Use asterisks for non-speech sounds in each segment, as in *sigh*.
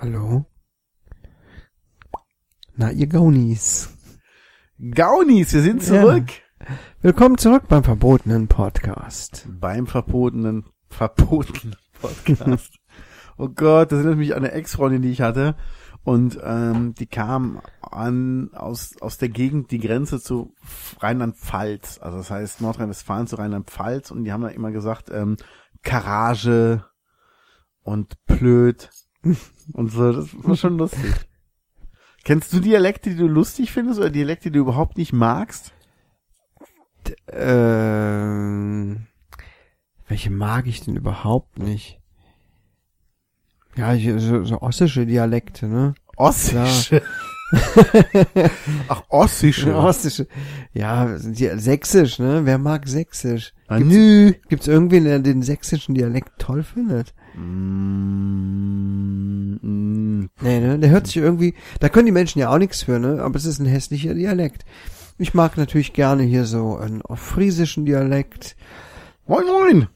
Hallo? Na, ihr Gaunis. Gaunis, wir sind zurück. Willkommen zurück beim verbotenen Podcast. Beim verbotenen, verbotenen Podcast. *laughs* oh Gott, das erinnert mich an eine Ex-Freundin, die ich hatte. Und ähm, die kam an aus, aus der Gegend die Grenze zu Rheinland-Pfalz. Also das heißt Nordrhein-Westfalen zu Rheinland-Pfalz. Und die haben dann immer gesagt, ähm, Garage und Blöd *laughs* und so. Das war schon lustig. Kennst du Dialekte, die du lustig findest oder Dialekte, die du überhaupt nicht magst? Ähm, welche mag ich denn überhaupt nicht? Ja, so, so ossische Dialekte, ne? Ossische. *laughs* Ach, Ossische. *laughs* Ossische. Ja, sächsisch, ne? Wer mag sächsisch? Ah, nü. Gibt's irgendwen, der den sächsischen Dialekt toll findet? Mm, mm. Nee, ne? Der hört sich irgendwie, da können die Menschen ja auch nichts für, ne? Aber es ist ein hässlicher Dialekt. Ich mag natürlich gerne hier so einen friesischen Dialekt Moin, moin.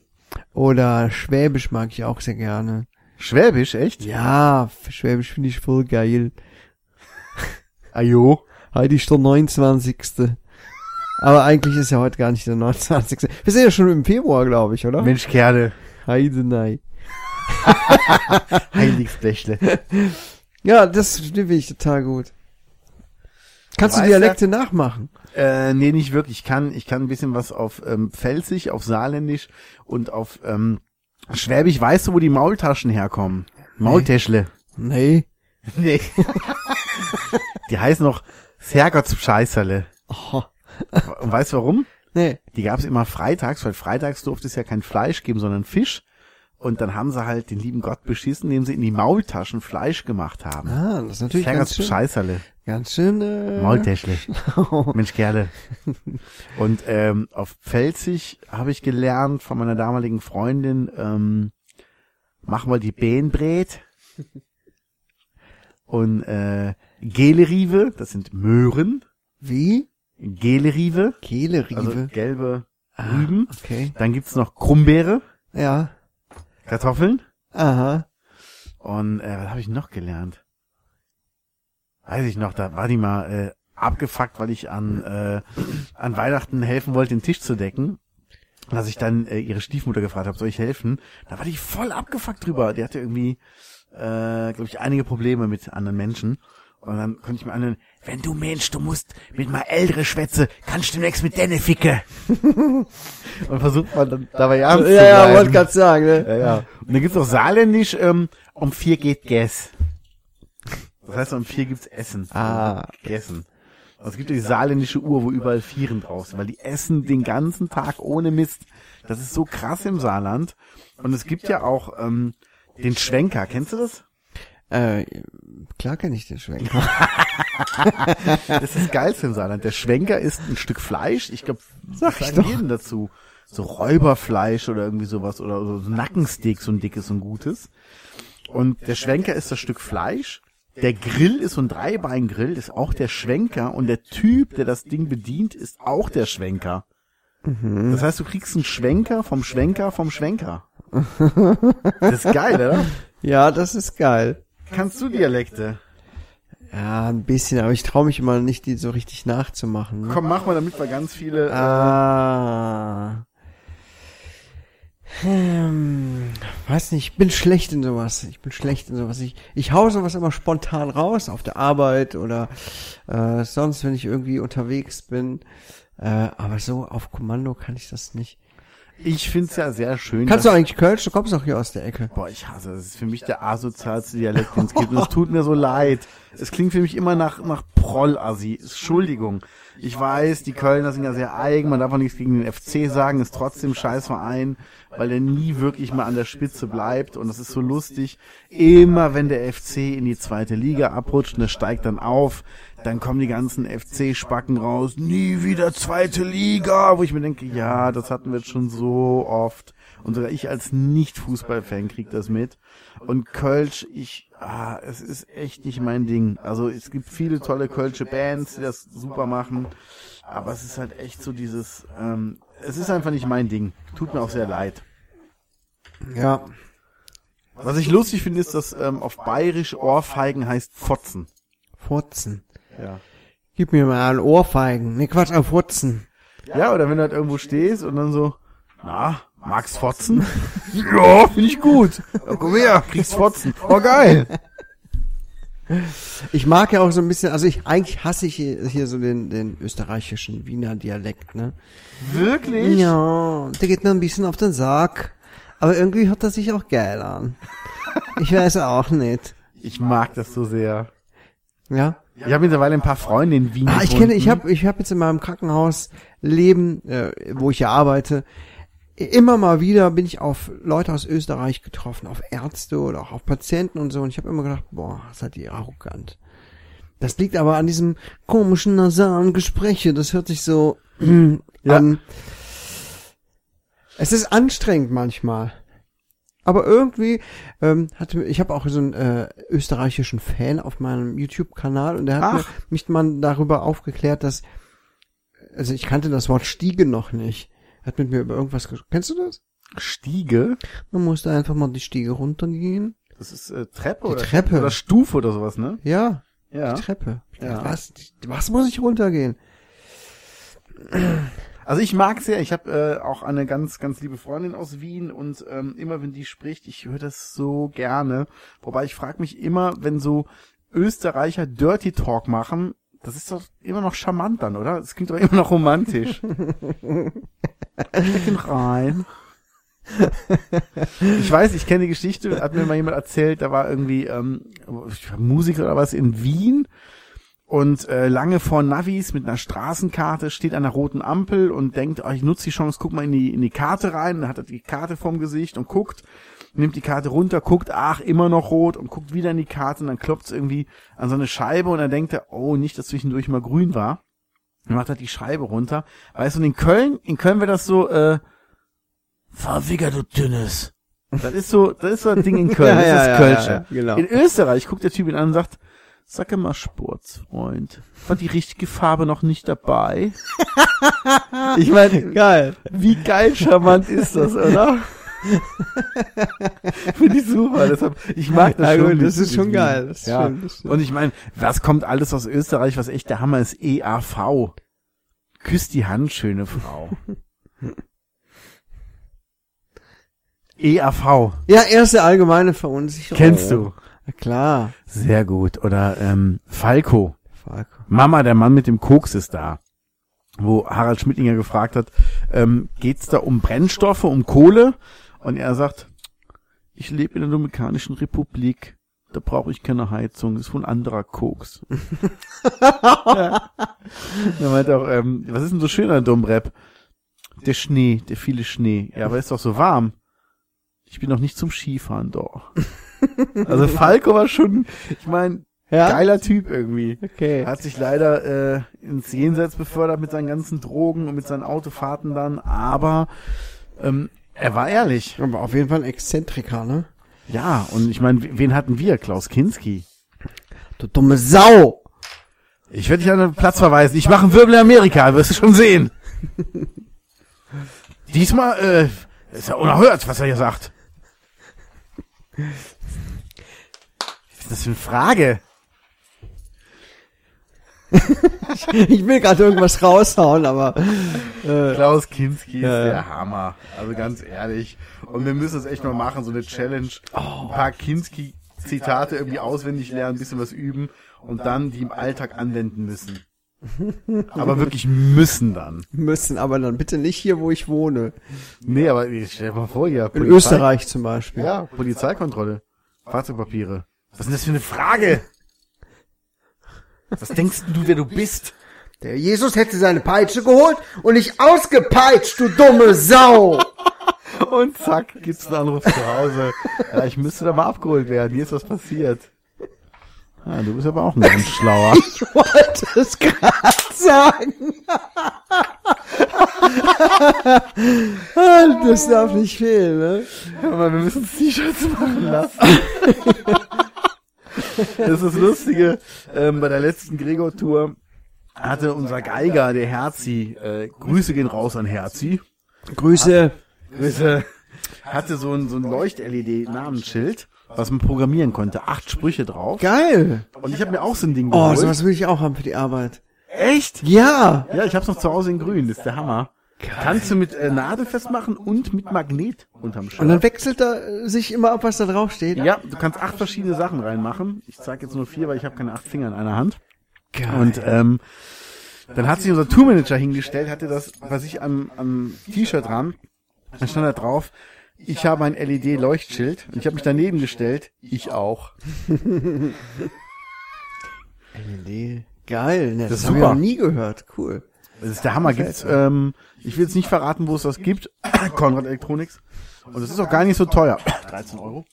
oder Schwäbisch mag ich auch sehr gerne. Schwäbisch, echt? Ja, Schwäbisch finde ich voll geil. *laughs* Ajo. Heute ist der 29. Aber eigentlich ist ja heute gar nicht der 29. Wir sind ja schon im Februar, glaube ich, oder? Mensch, Kerle. Heide nein. *laughs* Heiligsblechle. *laughs* Ja, das finde ich total gut. Kannst du Dialekte nachmachen? Äh, nee, nicht wirklich. Ich kann, ich kann ein bisschen was auf ähm, Pfälzisch, auf Saarländisch und auf ähm, Schwäbisch. Weißt du, wo die Maultaschen herkommen? Maultäschle. Nee. *laughs* Nee. die heißen noch Sergottsscheißerle. Oh. Und weißt du warum? Nee. Die gab's immer freitags, weil freitags durfte es ja kein Fleisch geben, sondern Fisch. Und dann haben sie halt den lieben Gott beschissen, indem sie in die Maultaschen Fleisch gemacht haben. Ah, das ist natürlich ganz schön, Scheißerle. ganz schön, äh, Maultäschle. *laughs* Mensch, Kerle. Und ähm, auf Pfälzig habe ich gelernt von meiner damaligen Freundin, ähm, mach mal die Behnbrät. Und äh, Gelerive, das sind Möhren. Wie? Gelerive, Kehlerive. also gelbe Ah, Rüben. Okay. Dann gibt's noch Krummbeere, Ja. Kartoffeln. Aha. Und äh, was habe ich noch gelernt? Weiß ich noch, da war die mal äh, abgefuckt, weil ich an, äh, an Weihnachten helfen wollte, den Tisch zu decken. Und Dass ich dann äh, ihre Stiefmutter gefragt habe, soll ich helfen? Da war die voll abgefuckt drüber. Die hatte irgendwie, äh, glaube ich, einige Probleme mit anderen Menschen. Und dann konnte ich mir anhören, wenn du Mensch, du musst mit mal ältere Schwätze, kannst du demnächst mit denne ficke. *laughs* Und versucht man dann dabei ernst zu Ja, ja, wollte gerade sagen, ne? Ja, ja. Und dann gibt's auch Saarländisch, ähm, um vier geht Gas. Das heißt, um vier gibt's Essen. Ah. Essen. Und es gibt ja die saarländische Uhr, wo überall Vieren drauf sind, weil die essen den ganzen Tag ohne Mist. Das ist so krass im Saarland. Und es gibt ja auch ähm, den Schwenker. Kennst du das? Äh, klar kenne ich den Schwenker. *laughs* Das ist Geilste im Saarland. Der Schwenker ist ein Stück Fleisch. Ich glaube, Sag ich doch. jeden dazu. So Räuberfleisch oder irgendwie sowas oder so Nackensteak, so ein dickes und gutes. Und der Schwenker ist das Stück Fleisch. Der Grill ist so ein Dreibeingrill, ist auch der Schwenker. Und der Typ, der das Ding bedient, ist auch der Schwenker. Das heißt, du kriegst einen Schwenker vom Schwenker vom Schwenker. Das ist geil, oder? *laughs* Ja, das ist geil. Kannst du Dialekte? Ja, ein bisschen, aber ich traue mich immer nicht, die so richtig nachzumachen. Ne? Komm, mach mal, damit wir ganz viele... Äh, Ah. Ähm, weiß nicht, ich bin schlecht in sowas. Ich bin schlecht in sowas. Ich, ich hau sowas immer spontan raus auf der Arbeit oder äh, sonst, wenn ich irgendwie unterwegs bin. Äh, aber so auf Kommando kann ich das nicht. Ich find's ja sehr schön. Kannst du eigentlich Kölsch? Du kommst doch hier aus der Ecke. Boah, ich hasse es. Das ist für mich der asozialste Dialekt, den es gibt. Und es tut mir so leid. Es klingt für mich immer nach, nach Proll-Assi. Entschuldigung. Ich weiß, die Kölner sind ja sehr eigen. Man darf auch nichts gegen den FC sagen. Ist trotzdem ein Scheißverein, weil der nie wirklich mal an der Spitze bleibt. Und das ist so lustig. Immer wenn der FC in die zweite Liga abrutscht und er steigt dann auf, dann kommen die ganzen FC-Spacken raus, nie wieder zweite Liga, wo ich mir denke, ja, das hatten wir jetzt schon so oft. Und sogar ich als Nicht-Fußballfan krieg das mit. Und Kölsch, ich, ah, es ist echt nicht mein Ding. Also es gibt viele tolle Kölsche Bands, die das super machen. Aber es ist halt echt so dieses, ähm, es ist einfach nicht mein Ding. Tut mir auch sehr leid. Ja. Was ich lustig finde, ist, dass ähm, auf Bayerisch Ohrfeigen heißt Fotzen. Furzen. Ja. Gib mir mal Ohrfeigen. Ne, Quatsch, ein Furzen. Ja, oder wenn du halt irgendwo stehst und dann so, na, magst Fotzen? *laughs* ja, finde ich gut. Ja, komm her, kriegst Fotzen. Oh, *laughs* geil. Ich mag ja auch so ein bisschen, also ich, eigentlich hasse ich hier, hier so den, den österreichischen Wiener Dialekt, ne? Wirklich? Ja, der geht mir ein bisschen auf den Sack. Aber irgendwie hört das sich auch geil an. Ich weiß auch nicht. Ich mag das so sehr. Ja? Ich habe mittlerweile ein paar Freunde in Wien Ah, ich gefunden. kenne, ich habe ich hab jetzt in meinem Krankenhaus Leben, äh, wo ich ja arbeite, immer mal wieder bin ich auf Leute aus Österreich getroffen, auf Ärzte oder auch auf Patienten und so und ich habe immer gedacht, boah, seid ihr arrogant. Das liegt aber an diesem komischen nasalen Gespräche, das hört sich so *clears throat* Ja. an. Es ist anstrengend manchmal. Aber irgendwie ähm, hatte ich habe auch so einen äh, österreichischen Fan auf meinem YouTube-Kanal und der hat mir, mich mal darüber aufgeklärt, dass also ich kannte das Wort Stiege noch nicht. Hat mit mir über irgendwas Kennst du das? Stiege. Man musste einfach mal die Stiege runtergehen. Das ist äh, Treppe Die oder Treppe. oder Stufe oder sowas, ne? Ja, Ja. die Treppe. Ja. Was? Was muss ich runtergehen? Also ich mag's ja. Ich habe äh, auch eine ganz, ganz liebe Freundin aus Wien und ähm, immer wenn die spricht, ich höre das so gerne. Wobei ich frage mich immer, wenn so Österreicher Dirty Talk machen, das ist doch immer noch charmant dann, oder? Das klingt doch immer noch romantisch. *laughs* Stecken rein. *laughs* Ich weiß, ich kenne die Geschichte, hat mir mal jemand erzählt, da war irgendwie ähm, Musiker oder was in Wien und äh, lange vor Navis mit einer Straßenkarte steht an einer roten Ampel und denkt, oh, ich nutze die Chance, guck mal in die, in die Karte rein, dann hat er die Karte vorm Gesicht und guckt, nimmt die Karte runter, guckt, ach, immer noch rot und guckt wieder in die Karte und dann klopft es irgendwie an so eine Scheibe und dann denkt er, oh, nicht, dass zwischendurch mal grün war. Dann macht er die Scheibe runter. Weißt du, und in Köln, in Köln wäre das so, äh, Verwigger, du Dünnes. Das ist so, das ist so ein Ding in Köln, *laughs* Ja, das ja, ist Kölsche. ja, genau. In Österreich guckt der Typ ihn an und sagt, sag mal Sportsfreund, war die richtige Farbe noch nicht dabei? *laughs* ich meine, Geil. wie geil charmant ist das, oder? *laughs* Finde ich super. Deshalb, ich mag das Ja, schon. gut, das ist schon geil, das ist ja. schön, das. Und ich meine, was kommt alles aus Österreich, was echt der Hammer ist? EAV. Küsst die Hand, schöne Frau. *laughs* EAV. Ja, erste allgemeine Verunsicherung. Kennst du? Na klar. Sehr gut. Oder ähm, Falco. Falco. Mama, der Mann mit dem Koks ist da. Wo Harald Schmittinger gefragt hat, ähm, geht's da um Brennstoffe, um Kohle? Und er sagt, ich lebe in der Dominikanischen Republik. Da brauche ich keine Heizung. Das ist wohl ein anderer Koks. *laughs* ja. Er meint auch, ähm, was ist denn so schön an Domrep? Der Schnee, der viele Schnee. Ja, aber ist doch so warm. Ich bin noch nicht zum Skifahren da. also Falco war schon, ich meine, Ja? geiler Typ irgendwie. Okay. Hat sich leider äh, ins Jenseits befördert mit seinen ganzen Drogen und mit seinen Autofahrten dann, aber ähm, er war ehrlich. Aber auf jeden Fall ein Exzentriker, ne? Ja, und ich meine, wen hatten wir? Klaus Kinski. Du dumme Sau! Ich werde dich an den Platz verweisen. Ich mache einen Wirbel in Amerika, wirst du schon sehen. *laughs* Diesmal äh, ist ja unerhört, was er hier sagt. Was ist das für eine Frage? Ich will gerade irgendwas raushauen, aber äh, Klaus Kinski ist Ja, ja. der Hammer. Also ganz ehrlich. Und wir müssen es echt mal machen, so eine Challenge. Ein paar Kinski-Zitate irgendwie auswendig lernen, ein bisschen was üben und dann die im Alltag anwenden müssen. Aber wirklich müssen dann. müssen aber dann bitte nicht hier, wo ich wohne. Nee, aber stell dir mal vor, ja. In Österreich zum Beispiel. Ja, Polizeikontrolle. Fahrzeugpapiere. Was ist denn das für eine Frage? Was denkst du, wer du bist? Der Jesus hätte seine Peitsche geholt und nicht ausgepeitscht, du dumme Sau! *laughs* Und zack, gibt's einen Anruf zu Hause. Ja, ich müsste da mal abgeholt werden. Hier ist was passiert. Ah, du bist aber auch ein ganz schlauer. Ich wollte es gerade sagen. Ah, das darf nicht fehlen, ne? Aber wir müssen T-Shirts machen lassen. *laughs* das ist das Lustige. Ähm, bei der letzten Gregor-Tour hatte unser Geiger, der Herzi, äh, Grüße gehen raus an Herzi. Grüße. Grüße. Hatte so ein, so ein Leucht-LED-Namensschild, was man programmieren konnte. Acht Sprüche drauf. Geil. Und ich habe mir auch so ein Ding Oh, geholt. sowas will ich auch haben für die Arbeit. Echt? Ja. Ja, ich hab's noch zu Hause in grün. Das ist der Hammer. Kannst du mit äh, Nadel festmachen und mit Magnet unterm Shirt. Und dann wechselt er äh, sich immer ab, was da drauf steht. Ja, du kannst acht verschiedene Sachen reinmachen. Ich zeige jetzt nur vier, weil ich habe keine acht Finger in einer Hand. Geil. Und ähm, dann hat sich unser Tourmanager hingestellt, hatte das bei sich am, am T-Shirt dran. Dann stand da drauf, ich habe ein LED-Leuchtschild. Und ich habe mich daneben gestellt, ich auch. *laughs* LED. Geil. Ne, das ist habe ich super. noch nie gehört. Cool. Das ist der Hammer. Gibt's, ähm, ich will jetzt nicht verraten, wo es das gibt. *coughs* Konrad Electronics. Und es ist auch gar nicht so teuer. *coughs* 13 Euro.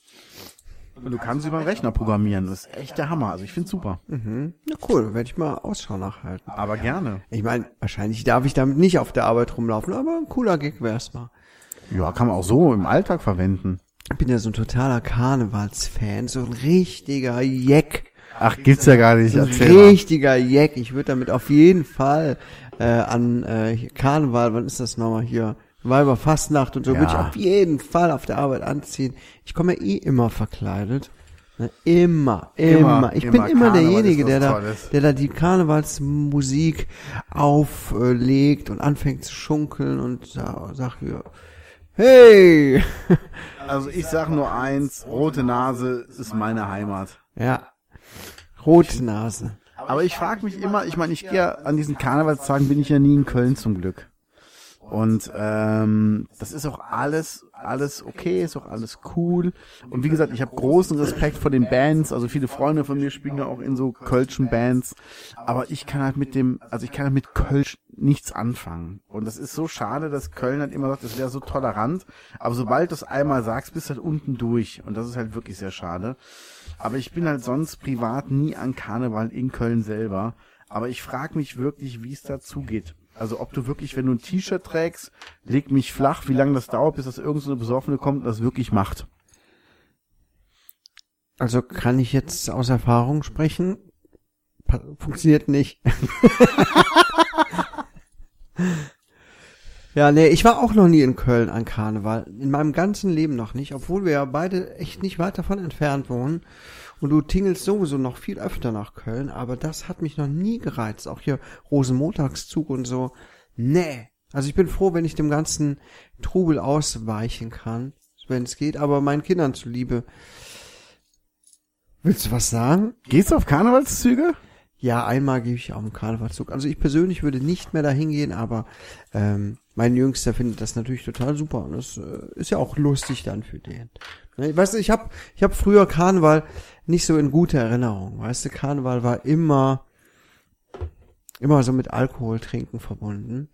Und du kannst über den Rechner programmieren. Das ist echt der Hammer. Also ich find's super. Mhm. Na cool, werde ich mal Ausschau nachhalten. Aber gerne. Ich meine, wahrscheinlich darf ich damit nicht auf der Arbeit rumlaufen, aber ein cooler Gig wär's mal. Ja, kann man auch so im Alltag verwenden. Ich bin ja so ein totaler Karnevalsfan, so ein richtiger Jack. Ach, gibt's ja gar nicht. Ein richtiger Jack. Ich würde damit auf jeden Fall äh, an äh, Karneval, wann ist das nochmal hier? Weiberfastnacht und so, Ja. würde ich auf jeden Fall auf der Arbeit anziehen. Ich komme ja eh immer verkleidet. Ne? Immer, immer, Immer, Ich immer. bin immer Karneval derjenige, der da, Tolles. der da die Karnevalsmusik auflegt und anfängt zu schunkeln und sa sagt hier, hey! *laughs* Also ich sag nur eins, rote Nase ist meine Heimat. ja. Rotnase. Aber ich frage mich immer, ich meine, ich gehe an diesen Karnevalstagen bin ich ja nie in Köln zum Glück. Und ähm, das ist auch alles, alles okay, ist auch alles cool. Und wie gesagt, ich habe großen Respekt vor den Bands. Also viele Freunde von mir spielen ja auch in so kölschen Bands. Aber ich kann halt mit dem, also ich kann halt mit Kölsch nichts anfangen. Und das ist so schade, dass Köln halt immer sagt, das wäre so tolerant. Aber sobald du es einmal sagst, bist du halt unten durch. Und das ist halt wirklich sehr schade. Aber ich bin halt sonst privat nie an Karneval in Köln selber. Aber ich frage mich wirklich, wie es dazu geht. Also ob du wirklich, wenn du ein T-Shirt trägst, leg mich flach, wie lange das dauert, bis das irgendeine so Besoffene kommt und das wirklich macht. Also kann ich jetzt aus Erfahrung sprechen? Funktioniert nicht. *laughs* ja, nee, ich war auch noch nie in Köln an Karneval. In meinem ganzen Leben noch nicht, obwohl wir ja beide echt nicht weit davon entfernt wohnen. Und du tingelst sowieso noch viel öfter nach Köln, aber das hat mich noch nie gereizt. Auch hier Rosenmontagszug und so. Nee. Also ich bin froh, wenn ich dem ganzen Trubel ausweichen kann, wenn es geht, aber meinen Kindern zuliebe Willst du was sagen? Gehst du auf Karnevalszüge? Ja, einmal gehe ich auf den Karnevalszug. Also ich persönlich würde nicht mehr dahin gehen, aber ähm, mein Jüngster findet das natürlich total super und das äh, ist ja auch lustig dann für den. Ne, Weißt du, ich habe ich hab früher Karneval nicht so in guter Erinnerung. Weißt du, Karneval war immer immer so mit Alkohol trinken verbunden.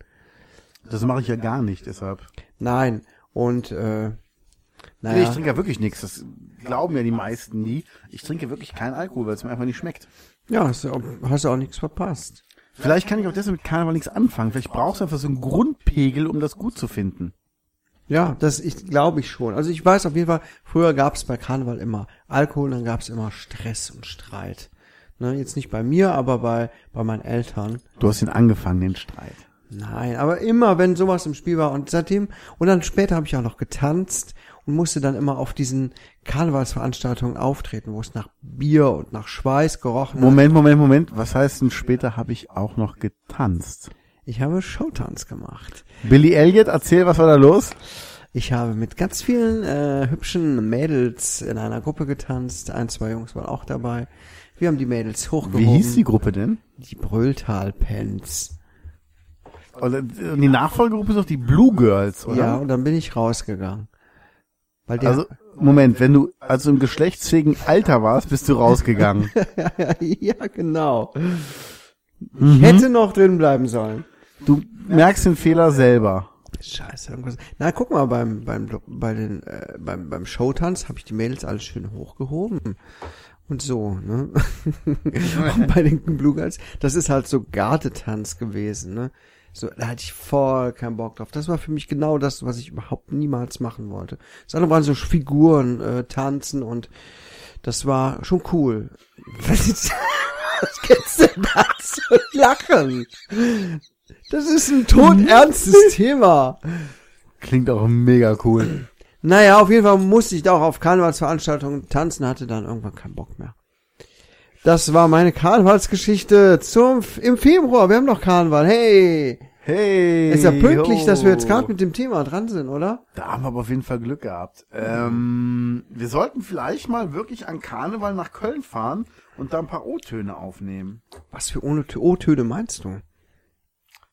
Das mache ich ja gar nicht, deshalb. Nein, und äh, Nee, naja, ich trinke ja wirklich nichts. Das glauben ja die meisten nie. Ich trinke wirklich keinen Alkohol, weil es mir einfach nicht schmeckt. Ja, hast du, auch, hast du auch nichts verpasst. Vielleicht kann ich auch deshalb mit Karneval nichts anfangen. Vielleicht brauchst du einfach so einen Grundpegel, um das gut zu finden. Ja, das ich glaube ich schon. Also ich weiß auf jeden Fall, früher gab es bei Karneval immer Alkohol, dann gab es immer Stress und Streit. Ne, jetzt nicht bei mir, aber bei bei meinen Eltern. Du hast ihn angefangen, den Streit. Nein, aber immer wenn sowas im Spiel war und seitdem und dann später habe ich auch noch getanzt und musste dann immer auf diesen Karnevalsveranstaltungen auftreten, wo es nach Bier und nach Schweiß gerochen hat. Moment, Moment, Moment. Was heißt denn später habe ich auch noch getanzt? Ich habe Showtanz gemacht. Billy Elliot, erzähl, was war da los? Ich habe mit ganz vielen äh, hübschen Mädels in einer Gruppe getanzt. Ein, zwei Jungs waren auch dabei. Wir haben die Mädels hochgehoben. Wie hieß die Gruppe denn? Die Brülltal-Pens. Und die Nachfolgegruppe ist doch die Blue Girls, oder? Ja, und dann bin ich rausgegangen. Weil der, Also, Moment, wenn du also im geschlechtsfähigen Alter warst, bist du rausgegangen. *laughs* ja, genau. Ich hätte noch drin bleiben sollen. Du merkst den Fehler selber. Scheiße. irgendwas- Na, guck mal, beim, beim, bei den, äh, beim, beim Showtanz habe ich die Mädels alles schön hochgehoben. und so, ne? *laughs* und bei den Blue Girls, das ist halt so Gardetanz gewesen, ne? So, da hatte ich voll keinen Bock drauf. Das war für mich genau das, was ich überhaupt niemals machen wollte. Das andere waren so Figuren, äh, tanzen und das war schon cool. Was, *laughs* ist, was gibt's denn da zu lachen? Das ist ein todernstes *laughs* Thema. Klingt auch mega cool. Naja, auf jeden Fall musste ich da auch auf Karnevalsveranstaltungen tanzen, hatte dann irgendwann keinen Bock mehr. Das war meine Karnevalsgeschichte zum im Februar. Wir haben noch Karneval. Hey, Hey. ist ja pünktlich, dass wir jetzt ho. gerade mit dem Thema dran sind, oder? Da haben wir aber auf jeden Fall Glück gehabt. Ähm, wir sollten vielleicht mal wirklich an Karneval nach Köln fahren und da ein paar O-Töne aufnehmen. Was für O-Töne meinst du?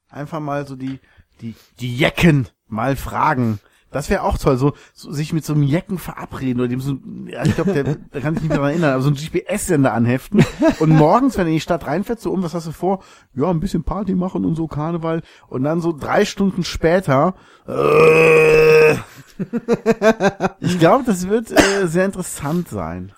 Einfach mal so die, die, die Jecken mal fragen. Das wäre auch toll, so, so sich mit so einem Jecken verabreden oder dem so, ja, ich glaube, der, da kann ich nicht mehr dran erinnern, aber so ein GPS-Sender anheften und morgens, wenn er in die Stadt reinfährt, so um, was hast du vor? Ja, ein bisschen Party machen und so Karneval und dann so drei Stunden später, äh, ich glaube, das wird äh, sehr interessant sein.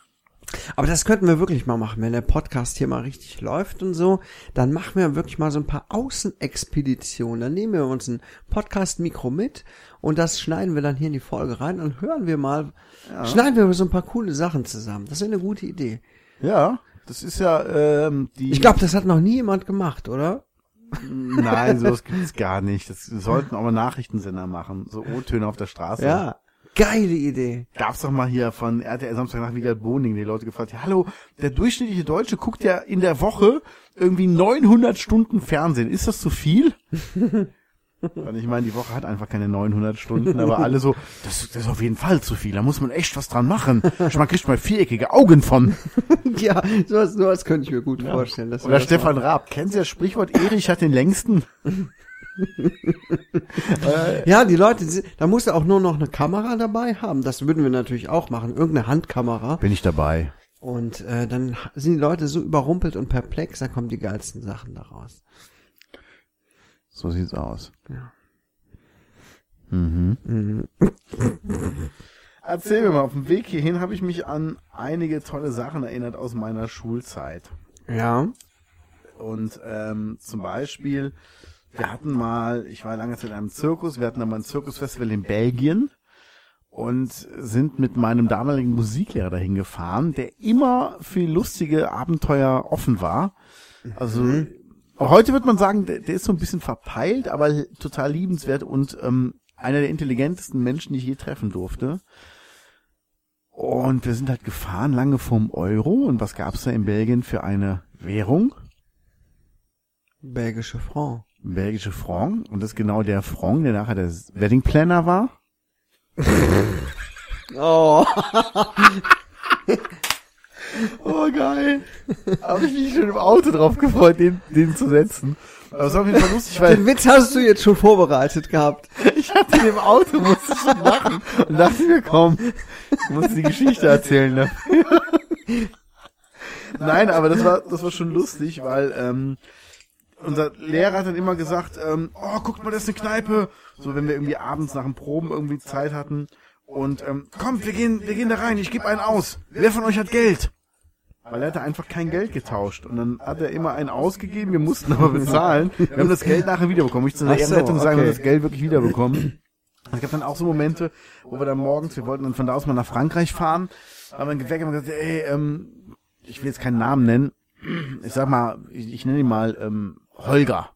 Aber das könnten wir wirklich mal machen, wenn der Podcast hier mal richtig läuft und so, dann machen wir wirklich mal so ein paar Außenexpeditionen. Dann nehmen wir uns ein Podcast-Mikro mit und das schneiden wir dann hier in die Folge rein und hören wir mal, schneiden wir so ein paar coole Sachen zusammen. Das ist eine gute Idee. Ja, das ist ja ähm, die. Ich glaube, das hat noch nie jemand gemacht, oder? Nein, sowas gibt's gar nicht. Das sollten auch mal Nachrichtensender machen. So O-Töne auf der Straße. Ja. Geile Idee. Gab's doch mal hier von RTL Samstag nach Wiegald Boning, die Leute gefragt, ja, hallo, der durchschnittliche Deutsche guckt ja in der Woche irgendwie 900 Stunden Fernsehen. Ist das zu viel? *laughs* Und ich meine, die Woche hat einfach keine 900 Stunden, aber alle so, das, das ist auf jeden Fall zu viel, da muss man echt was dran machen. Man kriegt mal viereckige Augen von. *laughs* ja, sowas, sowas könnte ich mir gut vorstellen. dass wir Oder Stefan Raab, kennen Sie das Sprichwort, Erich hat den längsten? *laughs* *laughs* Ja, die Leute, da musst du auch nur noch eine Kamera dabei haben. Das würden wir natürlich auch machen, irgendeine Handkamera. Bin ich dabei. Und äh, dann sind die Leute so überrumpelt und perplex, da kommen die geilsten Sachen daraus. So sieht's aus. Ja. Mhm. Erzähl mir mal, auf dem Weg hierhin habe ich mich an einige tolle Sachen erinnert aus meiner Schulzeit. Ja. Und ähm, zum Beispiel, wir hatten mal, ich war lange Zeit in einem Zirkus, wir hatten da mal ein Zirkusfestival in Belgien und sind mit meinem damaligen Musiklehrer dahin gefahren, der immer für lustige Abenteuer offen war. Also heute wird man sagen, der, der ist so ein bisschen verpeilt, aber total liebenswert und ähm, einer der intelligentesten Menschen, die ich je treffen durfte. Und wir sind halt gefahren, lange vom Euro. Und was gab's da in Belgien für eine Währung? Belgische Franc. Belgische Franc. Und das ist genau der Franc, der nachher der Wedding Planner war. *laughs* Oh. *laughs* Oh, geil. Habe ich mich schon im Auto drauf gefreut, den, den zu setzen. Aber es war auf jeden Fall lustig, weil Den Witz hast du jetzt schon vorbereitet gehabt. *laughs* ich hatte den im Auto, musste schon lachen. Und dachte mir, komm, ich muss die Geschichte erzählen dafür. Nein, aber das war, das war schon lustig, weil, ähm, unser Lehrer hat dann immer gesagt, ähm, oh, guckt mal, das ist eine Kneipe. So, wenn wir irgendwie abends nach dem Proben irgendwie Zeit hatten. Und, ähm, kommt, wir gehen, wir gehen da rein, ich gebe einen aus. Wer von euch hat Geld? Weil er hatte einfach kein Geld getauscht. Und dann hat er immer einen ausgegeben, wir mussten aber bezahlen. Wir haben das Geld nachher wiederbekommen. Ich zu der so, Ehrenrettung sagen, wir haben das Geld wirklich wiederbekommen. Es gab dann auch so Momente, wo wir dann morgens, wir wollten dann von da aus mal nach Frankreich fahren, haben dann geweckt und gesagt, ey, ähm, ich will jetzt keinen Namen nennen. Ich sag mal, ich, ich nenne ihn mal ähm, Holger.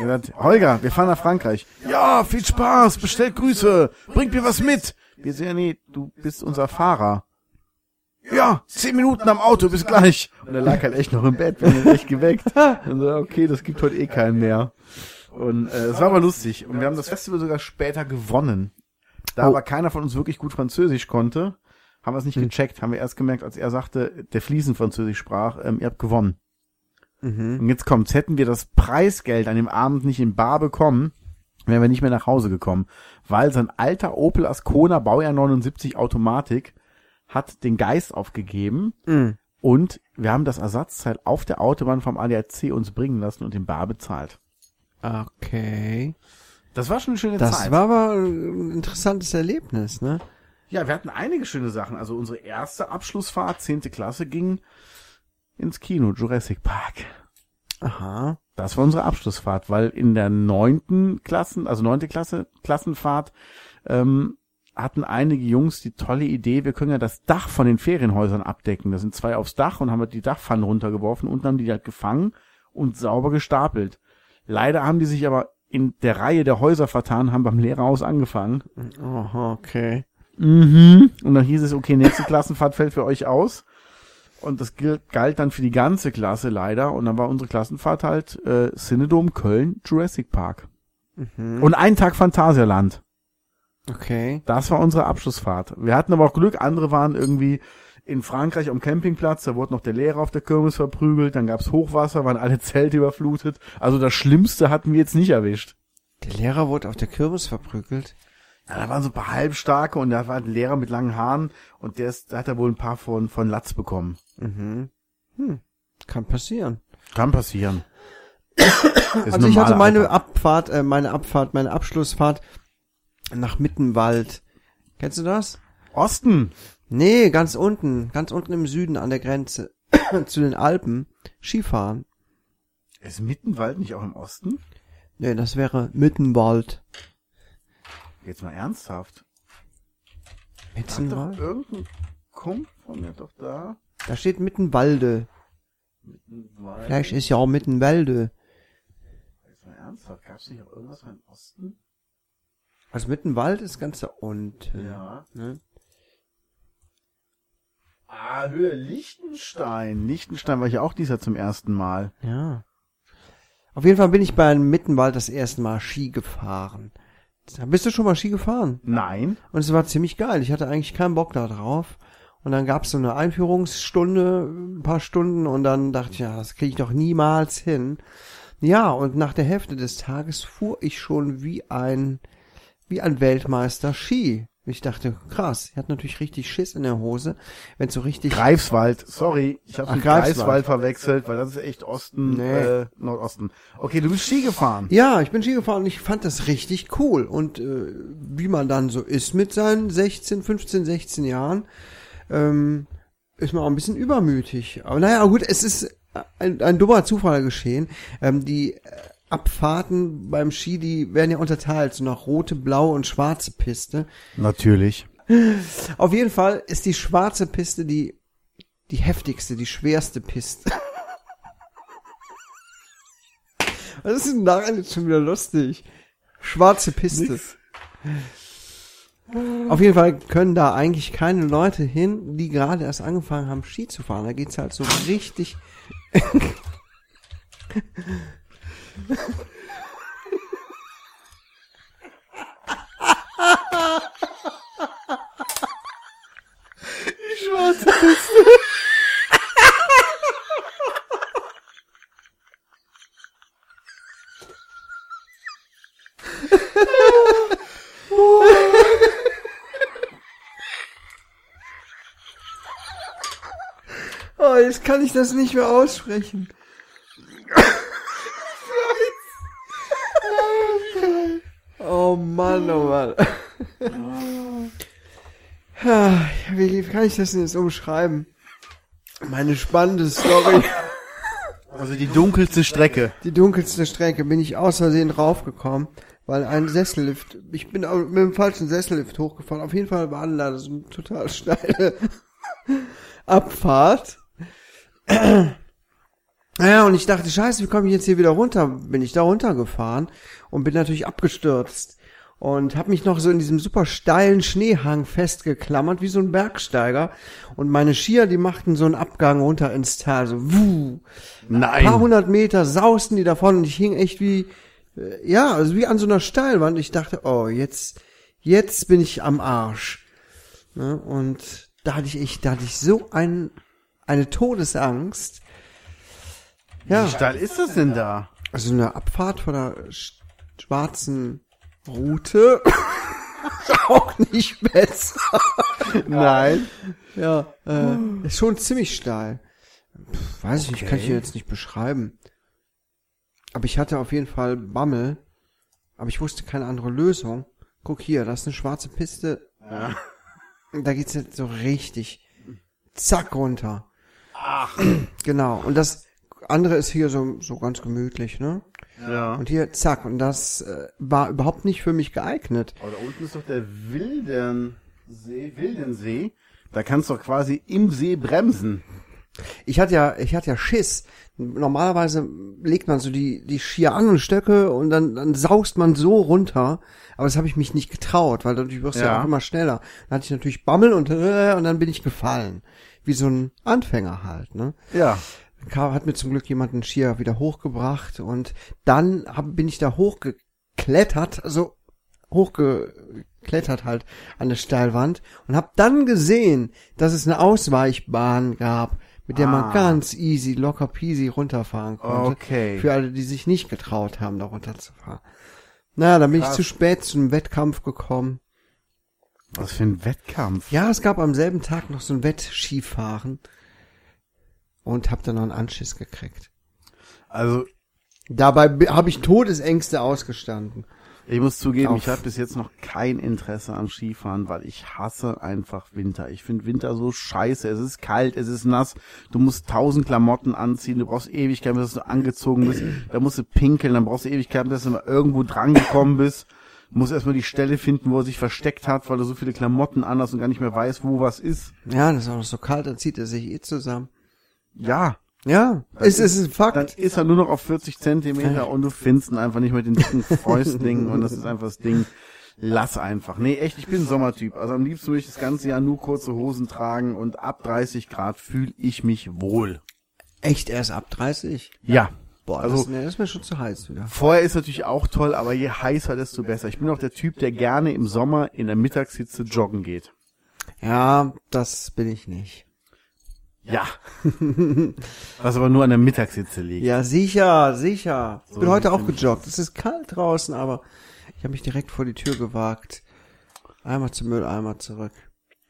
Er sagt, Holger, wir fahren nach Frankreich. Ja, viel Spaß, bestellt Grüße, bringt mir was mit. Wir sehen, nee, du bist unser Fahrer. Ja, zehn Minuten am Auto, bis gleich. Und er lag halt echt noch im Bett, wir haben ihn echt geweckt. Und so, okay, das gibt heute eh keinen mehr. Und äh, es war aber lustig. Und wir haben das Festival sogar später gewonnen. Da Oh. aber keiner von uns wirklich gut Französisch konnte, haben wir es nicht gecheckt. Haben wir erst gemerkt, als er sagte, der fließend Französisch sprach, ähm, ihr habt gewonnen. Mhm. Und jetzt kommt's, hätten wir das Preisgeld an dem Abend nicht in Bar bekommen, wären wir nicht mehr nach Hause gekommen. Weil sein alter Opel Ascona Baujahr 79 Automatik hat den Geist aufgegeben Mhm. und wir haben das Ersatzteil auf der Autobahn vom ADAC uns bringen lassen und in Bar bezahlt. Okay. Das war schon eine schöne Das Zeit. war aber ein interessantes Erlebnis, ne? Ja, wir hatten einige schöne Sachen. Also unsere erste Abschlussfahrt, zehnte Klasse, ging ins Kino, Jurassic Park. Aha. Das war unsere Abschlussfahrt, weil in der neunten Klassen, also neunte Klasse, Klassenfahrt, ähm, hatten einige Jungs die tolle Idee, wir können ja das Dach von den Ferienhäusern abdecken. Da sind zwei aufs Dach und haben halt die Dachpfannen runtergeworfen und haben die halt gefangen und sauber gestapelt. Leider haben die sich aber in der Reihe der Häuser vertan, haben beim Lehrerhaus angefangen. Aha, okay. Mhm. Und dann hieß es, okay, nächste Klassenfahrt fällt für euch aus. Und das gilt, galt dann für die ganze Klasse leider. Und dann war unsere Klassenfahrt halt äh, Cinedom Köln Jurassic Park. Und einen Tag Phantasialand. Okay. Das war unsere Abschlussfahrt. Wir hatten aber auch Glück, andere waren irgendwie in Frankreich am Campingplatz, da wurde noch der Lehrer auf der Kirmes verprügelt, dann gab's Hochwasser, waren alle *laughs* Zelte überflutet. Also das Schlimmste hatten wir jetzt nicht erwischt. Der Lehrer wurde auf der Kirmes verprügelt. Ja, da waren so ein paar Halbstarke und da war ein Lehrer mit langen Haaren und der ist, da hat er wohl ein paar von, von Latz bekommen. Mhm. Hm. Kann passieren. Kann passieren. *coughs* Also ich hatte meine Abfahrt, äh, meine Abfahrt, meine Abschlussfahrt nach Mittenwald. Kennst du das? Osten. Nee, ganz unten, ganz unten im Süden an der Grenze *coughs* zu den Alpen. Skifahren. Ist Mittenwald nicht auch im Osten? Nee, das wäre Mittenwald. Jetzt mal ernsthaft. Mittenwald? irgendein Kumpel von mir doch da. Da steht Mittenwalde. Mittenwald. Vielleicht ist ja auch Mittenwalde. Jetzt mal ernsthaft. Gab's nicht auch irgendwas im Osten? Also Mittenwald ist ganz da unten. Ja. Ne? Ah, Höhe Liechtenstein. Liechtenstein war ich auch dieser zum ersten Mal. Ja. Auf jeden Fall bin ich bei Mittenwald das erste Mal Ski gefahren. Bist du schon mal Ski gefahren? Nein. Und es war ziemlich geil. Ich hatte eigentlich keinen Bock da drauf. Und dann gab's so eine Einführungsstunde, ein paar Stunden, und dann dachte ich, ja, das kriege ich doch niemals hin. Ja, und nach der Hälfte des Tages fuhr ich schon wie ein, wie ein Weltmeister Ski. Ich dachte, krass, er hat natürlich richtig Schiss in der Hose, wenn so richtig Greifswald. Sorry, ich habe Greifswald. Greifswald verwechselt, weil das ist echt Osten, Nee. äh, Nordosten. Okay, du bist Ski gefahren. Ja, ich bin Ski gefahren und ich fand das richtig cool. Und äh, wie man dann so ist mit seinen 16, 15, 16 Jahren, ähm, ist man auch ein bisschen übermütig. Aber naja, gut, es ist ein, ein dummer Zufall geschehen. Ähm, die äh, Abfahrten beim Ski, die werden ja unterteilt, so nach rote, blaue und schwarze Piste. Natürlich. Auf jeden Fall ist die schwarze Piste die, die heftigste, die schwerste Piste. *laughs* Was ist denn daran jetzt schon wieder lustig? Schwarze Piste. Auf jeden Fall können da eigentlich keine Leute hin, die gerade erst angefangen haben, Ski zu fahren. Da geht's halt so richtig. Oh, jetzt kann ich das nicht mehr aussprechen. Oh Mann, oh Mann. Ja, Wie kann ich das denn jetzt umschreiben? Meine spannende Story. Also die dunkelste Strecke. Die dunkelste Strecke bin ich aus Versehen raufgekommen, weil ein Sessellift, ich bin mit dem falschen Sessellift hochgefahren. Auf jeden Fall war da so eine total steile *laughs* Abfahrt. *clears throat* Ja, und ich dachte, scheiße, wie komme ich jetzt hier wieder runter? Bin ich da runtergefahren und bin natürlich abgestürzt. Und habe mich noch so in diesem super steilen Schneehang festgeklammert, wie so ein Bergsteiger. Und meine Skier, die machten so einen Abgang runter ins Tal, so wuh. Ein paar Nein. hundert Meter sausten die davon und ich hing echt wie, äh, ja, also wie an so einer Steilwand. Ich dachte, oh, jetzt, jetzt bin ich am Arsch. Ne? Und da hatte ich echt, da hatte ich so ein, eine Todesangst. Ja, Wie steil ist das denn da? also eine Abfahrt von der sch- schwarzen Route *laughs* auch nicht besser. Nein. Ja, äh, ist schon ziemlich steil. Pff, weiß ich nicht, kann ich dir jetzt nicht beschreiben. Aber ich hatte auf jeden Fall Bammel, aber ich wusste keine andere Lösung. Guck hier, das ist eine schwarze Piste. da geht's jetzt so richtig zack runter. Ach. Genau. Und das andere ist hier so, so ganz gemütlich, ne? Ja. Und hier zack. Und das äh, war überhaupt nicht für mich geeignet. Aber da unten ist doch der Wildensee, Wildensee. Da kannst du doch quasi im See bremsen. Ich hatte ja, ich hatte ja Schiss. Normalerweise legt man so die, die Skier an und Stöcke und dann, dann saust man so runter. Aber das habe ich mich nicht getraut, weil dadurch wirst du ja Ja. auch immer schneller. Dann hatte ich natürlich Bammel und, äh, und dann bin ich gefallen. Wie so ein Anfänger halt, ne? Ja. Hat mir zum Glück jemand einen Skier wieder hochgebracht und dann hab, bin ich da hochgeklettert, also hochgeklettert halt an der Steilwand und habe dann gesehen, dass es eine Ausweichbahn gab, mit der Ah. man ganz easy, locker peasy runterfahren konnte. Okay. Für alle, die sich nicht getraut haben, da runterzufahren. Na, dann bin ich Krass. zu spät zum Wettkampf gekommen. Was für ein Wettkampf. Ja, es gab am selben Tag noch so ein Wettskifahren und hab dann noch einen Anschiss gekriegt. Also, Dabei habe ich Todesängste ausgestanden. ich muss zugeben, Auf. ich habe bis jetzt noch kein Interesse am Skifahren, weil ich hasse einfach Winter. Ich finde Winter so scheiße. Es ist kalt, es ist nass. Du musst tausend Klamotten anziehen. Du brauchst Ewigkeiten, bis du angezogen bist. Da musst du pinkeln. Dann brauchst du Ewigkeiten, bis du mal irgendwo drangekommen bist. Du musst erstmal die Stelle finden, wo er sich versteckt hat, weil du so viele Klamotten an hast und gar nicht mehr weißt, wo was ist. Ja, das ist auch noch so kalt, dann zieht er sich eh zusammen. Ja, Ja, es ist ein Fakt. dann ist er nur noch auf 40 Zentimeter und du findest ihn einfach nicht mit den dicken *laughs* Fäustling und das ist einfach das Ding. Lass einfach. Nee, echt, ich bin Sommertyp. Also am liebsten würde ich das ganze Jahr nur kurze Hosen tragen und ab 30 Grad fühle ich mich wohl. Echt erst ab 30? Ja. Boah, Also- das, nee, das ist mir schon zu heiß wieder. Vorher ist natürlich auch toll, aber je heißer, desto besser. Ich bin auch der Typ, der gerne im Sommer in der Mittagshitze joggen geht. Ja, das bin ich nicht. Ja. *laughs* Was aber nur an der Mittagshitze liegt. Ja, sicher, sicher. Ich So bin heute auch gejoggt. Es ist kalt draußen, aber ich habe mich direkt vor die Tür gewagt. Einmal zum Mülleimer zurück.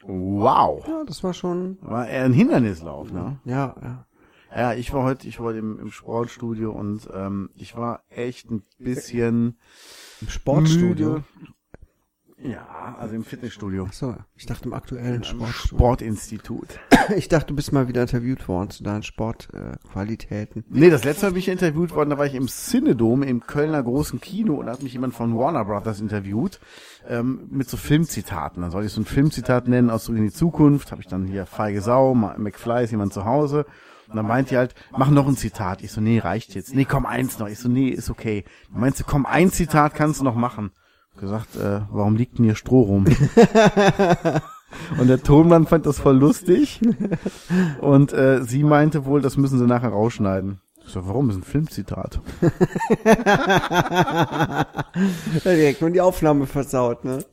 Wow. Ja, das war schon, War eher ein Hindernislauf, ne? ja, ja. Ja, ich war heute, ich war heute im, im Sportstudio und ähm, ich war echt ein bisschen Im Sportstudio. müde. Ja, also im Fitnessstudio. Ach so, ich dachte im aktuellen Sportstudio. Sportinstitut. *coughs* Ich dachte, du bist mal wieder interviewt worden zu deinen Sportqualitäten. Äh. Nee, das letzte Mal bin ich interviewt worden, da war ich im Cinedom im Kölner großen Kino und da hat mich jemand von Warner Brothers interviewt ähm, mit so Filmzitaten. Dann soll ich so ein Filmzitat nennen aus Zurück in die Zukunft. Habe ich dann hier feige Sau, McFly ist jemand zu Hause. Und dann meint die halt, mach noch ein Zitat. Ich so, nee, reicht jetzt. Nee, komm, eins noch. Ich so, nee, ist okay. Dann meint sie, komm, ein Zitat kannst du noch machen. Gesagt, äh, warum liegt denn hier Stroh rum? *laughs* Und der Tonmann fand das voll lustig. Und äh, sie meinte wohl, das müssen sie nachher rausschneiden. Ich so, warum? Das ist ein Filmzitat. Direkt nur die Aufnahme versaut, ne?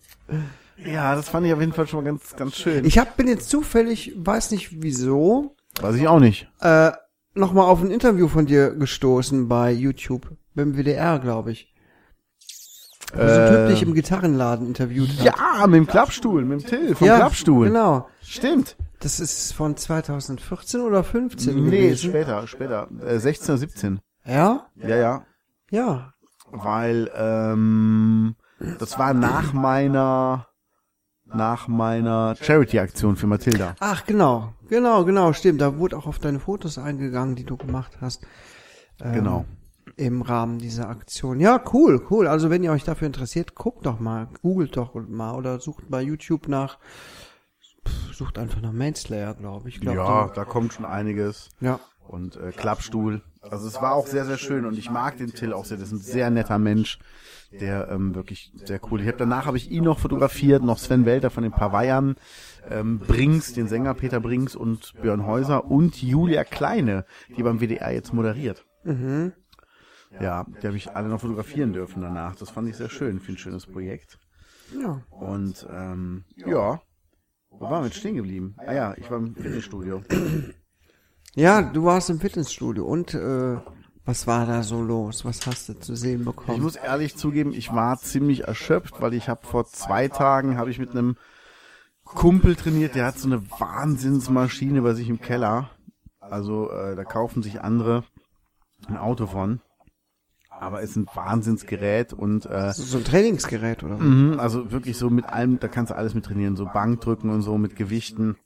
Ja, das fand ich auf jeden Fall schon mal ganz, ganz schön. Ich hab, bin jetzt zufällig, weiß nicht wieso, Weiß ich auch nicht. äh, nochmal auf ein Interview von dir gestoßen bei YouTube. Beim WDR, glaube ich. Wo so ein Typ dich im Gitarrenladen interviewt hat. Ja, mit dem Klappstuhl, mit dem Till vom ja, Klappstuhl. Genau. Stimmt. Das ist von 2014 oder 15 Nee, gewesen. später, später. Äh, 16 oder 17. Ja? Ja, ja. Ja. Weil, ähm, das war nach meiner, nach meiner Charity-Aktion für Mathilda. Ach, genau. Genau, genau, stimmt. Da wurde auch auf deine Fotos eingegangen, die du gemacht hast. Ähm, Genau. Im Rahmen dieser Aktion. Ja, cool, cool. Also wenn ihr euch dafür interessiert, guckt doch mal, googelt doch mal oder sucht bei YouTube nach, sucht einfach nach Manslayer, glaube ich. Glaub, Ja, da kommt schon einiges. ja. und äh, Klappstuhl. Also es war auch sehr, sehr schön und ich mag den Till auch sehr. Das ist ein sehr netter Mensch, der ähm, wirklich sehr cool. Ich habe danach habe ich ihn noch fotografiert, noch Sven Welter von den Pavayern, ähm, Brings, den Sänger Peter Brings und Björn Häuser und Julia Kleine, die beim WDR jetzt moderiert. Mhm. Ja, die habe ich alle noch fotografieren dürfen danach. Das fand ich sehr schön, ein schönes Projekt. Ja. Und ähm, ja, wo waren wir jetzt stehen geblieben? Ah ja, ich war im Fitnessstudio. Ja, du warst im Fitnessstudio und äh, was war da so los? Was hast du zu sehen Ich bekommen? muss ehrlich zugeben, ich war ziemlich erschöpft, weil ich habe vor zwei Tagen habe ich mit einem Kumpel trainiert, der hat so eine Wahnsinnsmaschine bei sich im Keller. Also äh, da kaufen sich andere ein Auto von. Aber ist ein Wahnsinnsgerät und äh, So ein Trainingsgerät oder? Mhm, also wirklich so mit allem, da kannst du alles mit trainieren, so Bankdrücken und so mit Gewichten.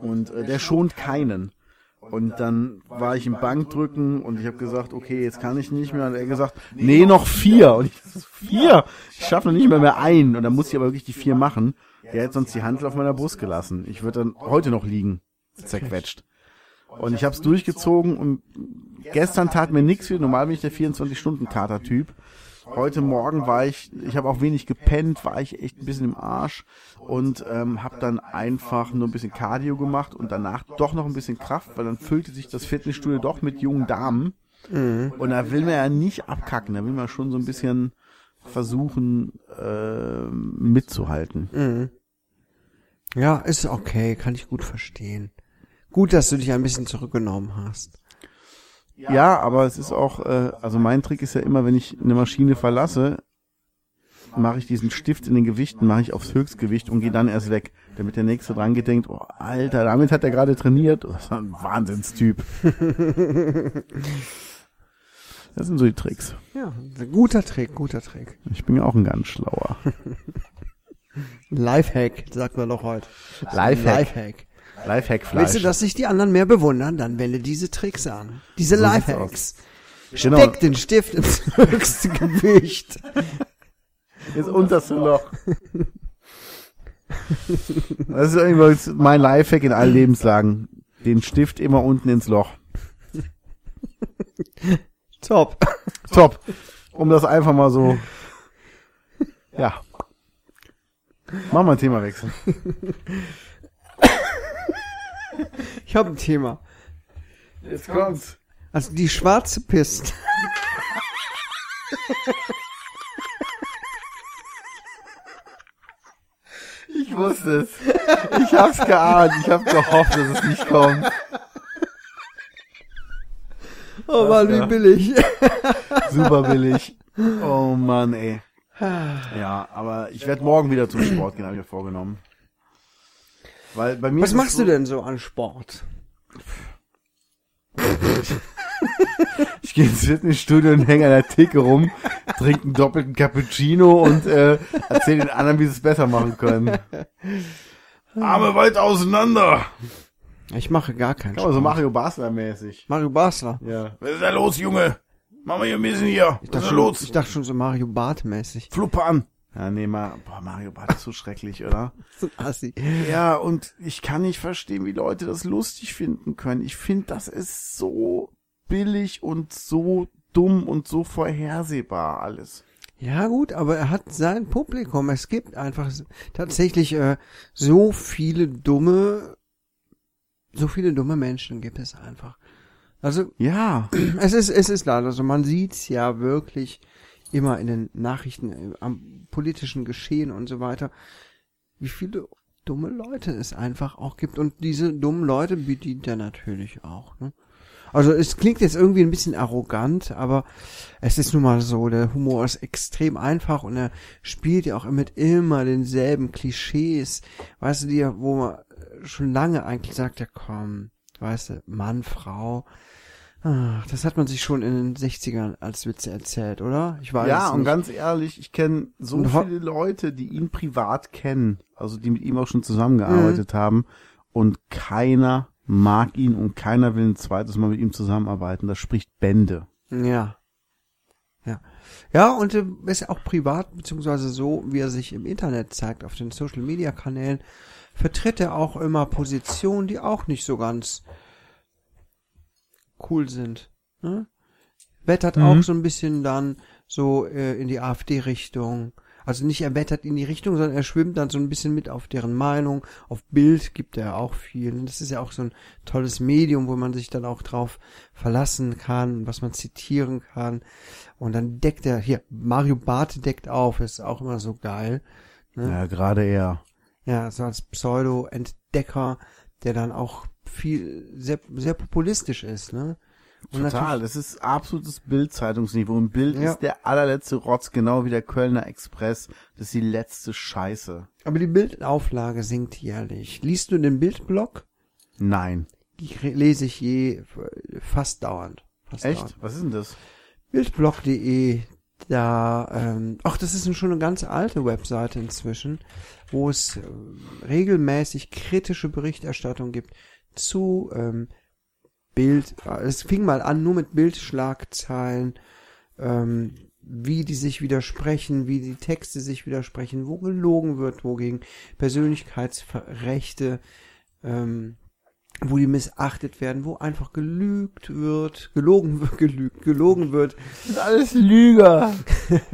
Und äh, der schont keinen. Und dann war ich im Bankdrücken und ich habe gesagt, okay, jetzt kann ich nicht mehr. Und er hat gesagt, nee, noch vier. Und ich vier? Ich schaffe noch nicht mehr mehr ein. Und dann muss ich aber wirklich die vier machen. Er hat sonst die Handel auf meiner Brust gelassen. Ich würde dann heute noch liegen, zerquetscht. Und ich habe es durchgezogen und gestern tat mir nichts weh. Normal bin ich der 24-Stunden-Kater-Typ. Heute Morgen war ich, ich habe auch wenig gepennt, war ich echt ein bisschen im Arsch und ähm, habe dann einfach nur ein bisschen Cardio gemacht und danach doch noch ein bisschen Kraft, weil dann füllte sich das Fitnessstudio doch mit jungen Damen. Und da will man ja nicht abkacken, da will man schon so ein bisschen versuchen äh, mitzuhalten. Ja, ist okay, kann ich gut verstehen. Gut, dass du dich ein bisschen zurückgenommen hast. Ja, aber es ist auch, äh, also mein Trick ist ja immer, wenn ich eine Maschine verlasse, mache ich diesen Stift in den Gewichten, mache ich aufs Höchstgewicht und gehe dann erst weg, damit der Nächste dran gedenkt, oh, Alter, damit hat er gerade trainiert. Oh, das ist ein Wahnsinnstyp. *laughs* Das sind so die Tricks. Ja, guter Trick, guter Trick. Ich bin ja auch ein ganz schlauer. Lifehack, sagt man doch heute. Lifehack. Lifehack. Lifehack-Fleisch. Willst du, dass sich die anderen mehr bewundern, dann wende diese Tricks an. Diese So Lifehacks. Genau. Steck den Stift ins *laughs* höchste Gewicht. Ins unterste Loch. Das ist übrigens mein Lifehack in allen Lebenslagen. Den Stift immer unten ins Loch. Top. Top. Um das einfach mal so. Ja. Machen wir ein Thema wechseln. *laughs* Ich habe ein Thema. Jetzt kommt's. Also die schwarze Pist. Ich wusste es. Ich hab's geahnt. Ich hab gehofft, dass es nicht kommt. Oh Mann, wie billig. Super billig. Oh Mann, ey. Ja, aber ich werde morgen wieder zum Sport gehen, habe ich mir vorgenommen. Weil bei mir Was ist machst so, du denn so an Sport? Ich gehe ins Fitnessstudio und hänge an der Theke rum, trinke einen doppelten Cappuccino und äh, erzähle den anderen, wie sie es besser machen können. Arme weit auseinander. Ich mache gar keinen Aber so Sport. Mario Basler mäßig. Mario Basler. Ja. Was ist da los, Junge? Mach mal hier ein bisschen hier. Ich dachte, schon, ich dachte schon so Mario Bart mäßig. Fluppe an. Ja, nee, mal, boah, Mario Bart ist so schrecklich, oder? *laughs* So Assi. Ja, und ich kann nicht verstehen, wie Leute das lustig finden können. Ich finde, das ist so billig und so dumm und so vorhersehbar alles. Ja gut, aber er hat sein Publikum. Es gibt einfach tatsächlich äh, so viele dumme, so viele dumme Menschen gibt es einfach. Also Ja. *clears throat* es ist es ist leider so. Man sieht's ja wirklich immer in den Nachrichten, äh, am politischen Geschehen und so weiter, wie viele dumme Leute es einfach auch gibt. Und diese dummen Leute bedient er natürlich auch. Ne? Also es klingt jetzt irgendwie ein bisschen arrogant, aber es ist nun mal so, der Humor ist extrem einfach und er spielt ja auch mit immer denselben Klischees, weißt du, die, wo man schon lange eigentlich sagt, ja komm, weißt du, Mann, Frau, ah, das hat man sich schon in den 60ern als Witze erzählt, oder? Ich weiß ja, und nicht. ganz ehrlich, ich kenne so Und viele Leute, die ihn privat kennen, also die mit ihm auch schon zusammengearbeitet haben und keiner mag ihn und keiner will ein zweites Mal mit ihm zusammenarbeiten. Das spricht Bände. Ja. Ja. Ja, und äh, ist auch privat, beziehungsweise so, wie er sich im Internet zeigt, auf den Social Media Kanälen, vertritt er auch immer Positionen, die auch nicht so ganz cool sind. Ne? Wettert Mhm. auch so ein bisschen dann so äh, in die AfD-Richtung. Also nicht er wettert in die Richtung, sondern er schwimmt dann so ein bisschen mit auf deren Meinung. Auf Bild gibt er auch viel. Und das ist ja auch so ein tolles Medium, wo man sich dann auch drauf verlassen kann, was man zitieren kann. Und dann deckt er, hier, Mario Barth deckt auf, ist auch immer so geil. Ne? Ja, gerade er. Ja, so als Pseudo-Entdecker, der dann auch viel, sehr, sehr populistisch ist, ne? Und Total, das ist absolutes Bild-Zeitungsniveau. Ein Bild Ja. ist der allerletzte Rotz, genau wie der Kölner Express. Das ist die letzte Scheiße. Aber die Bildauflage sinkt jährlich. Liest du den Bildblog? Nein. Die lese ich je fast dauernd. Fast Echt? Dauernd. Was ist denn das? Bildblog.de, da, ähm, ach, das ist schon eine ganz alte Webseite inzwischen, wo es äh, regelmäßig kritische Berichterstattung gibt zu ähm, Bild. äh, Es fing mal an nur mit Bildschlagzeilen, ähm, wie die sich widersprechen, wie die Texte sich widersprechen, wo gelogen wird, wogegen Persönlichkeitsrechte, ähm, wo die missachtet werden, wo einfach gelügt wird, gelogen wird, *laughs* gelügt, gelogen wird Das sind alles Lüger.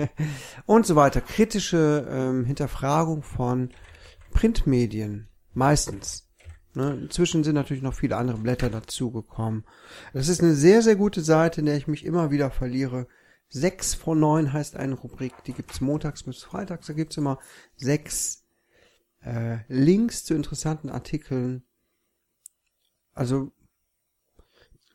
*laughs* und so weiter. Kritische ähm, Hinterfragung von Printmedien, meistens. Ne? Inzwischen sind natürlich noch viele andere Blätter dazugekommen. Das ist eine sehr, sehr gute Seite, in der ich mich immer wieder verliere. Sechs von neun heißt eine Rubrik, die gibt's montags bis freitags. Da gibt's immer sechs äh, Links zu interessanten Artikeln. Also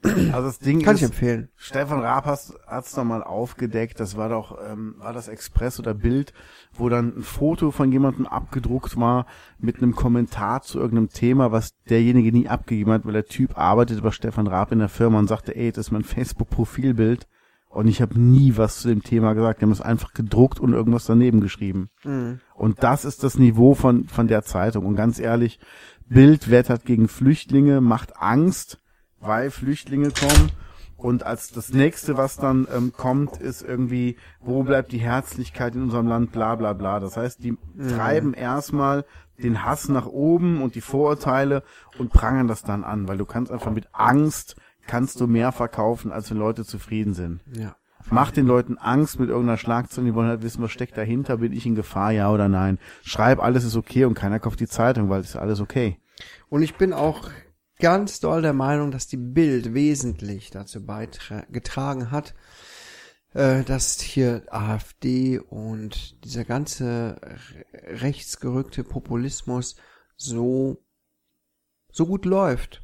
Also das Ding kann ich ist, empfehlen. Stefan Raab hat es mal aufgedeckt, das war doch, ähm, war das Express oder Bild, wo dann ein Foto von jemandem abgedruckt war mit einem Kommentar zu irgendeinem Thema, was derjenige nie abgegeben hat, weil der Typ arbeitet bei Stefan Raab in der Firma und sagte, ey, das ist mein *laughs* Facebook-Profilbild und ich habe nie was zu dem Thema gesagt, die haben es einfach gedruckt und irgendwas daneben geschrieben. Mhm. Und das ist das Niveau von, von der Zeitung. Und ganz ehrlich, Bild wettert gegen Flüchtlinge, macht Angst, weil Flüchtlinge kommen. Und als das nächste, was dann ähm, kommt, ist irgendwie, wo bleibt die Herzlichkeit in unserem Land, bla bla bla. Das heißt, die treiben erstmal den Hass nach oben und die Vorurteile und prangern das dann an, weil du kannst einfach mit Angst, kannst du mehr verkaufen, als wenn Leute zufrieden sind. Ja. Mach den Leuten Angst mit irgendeiner Schlagzeile, die wollen halt wissen, was steckt dahinter, bin ich in Gefahr, ja oder nein. Schreib, alles ist okay und keiner kauft die Zeitung, weil es ist alles okay. Und ich bin auch ganz doll der Meinung, dass die Bild wesentlich dazu beigetragen hat, äh, dass hier AfD und dieser ganze re- rechtsgerückte Populismus so, so gut läuft.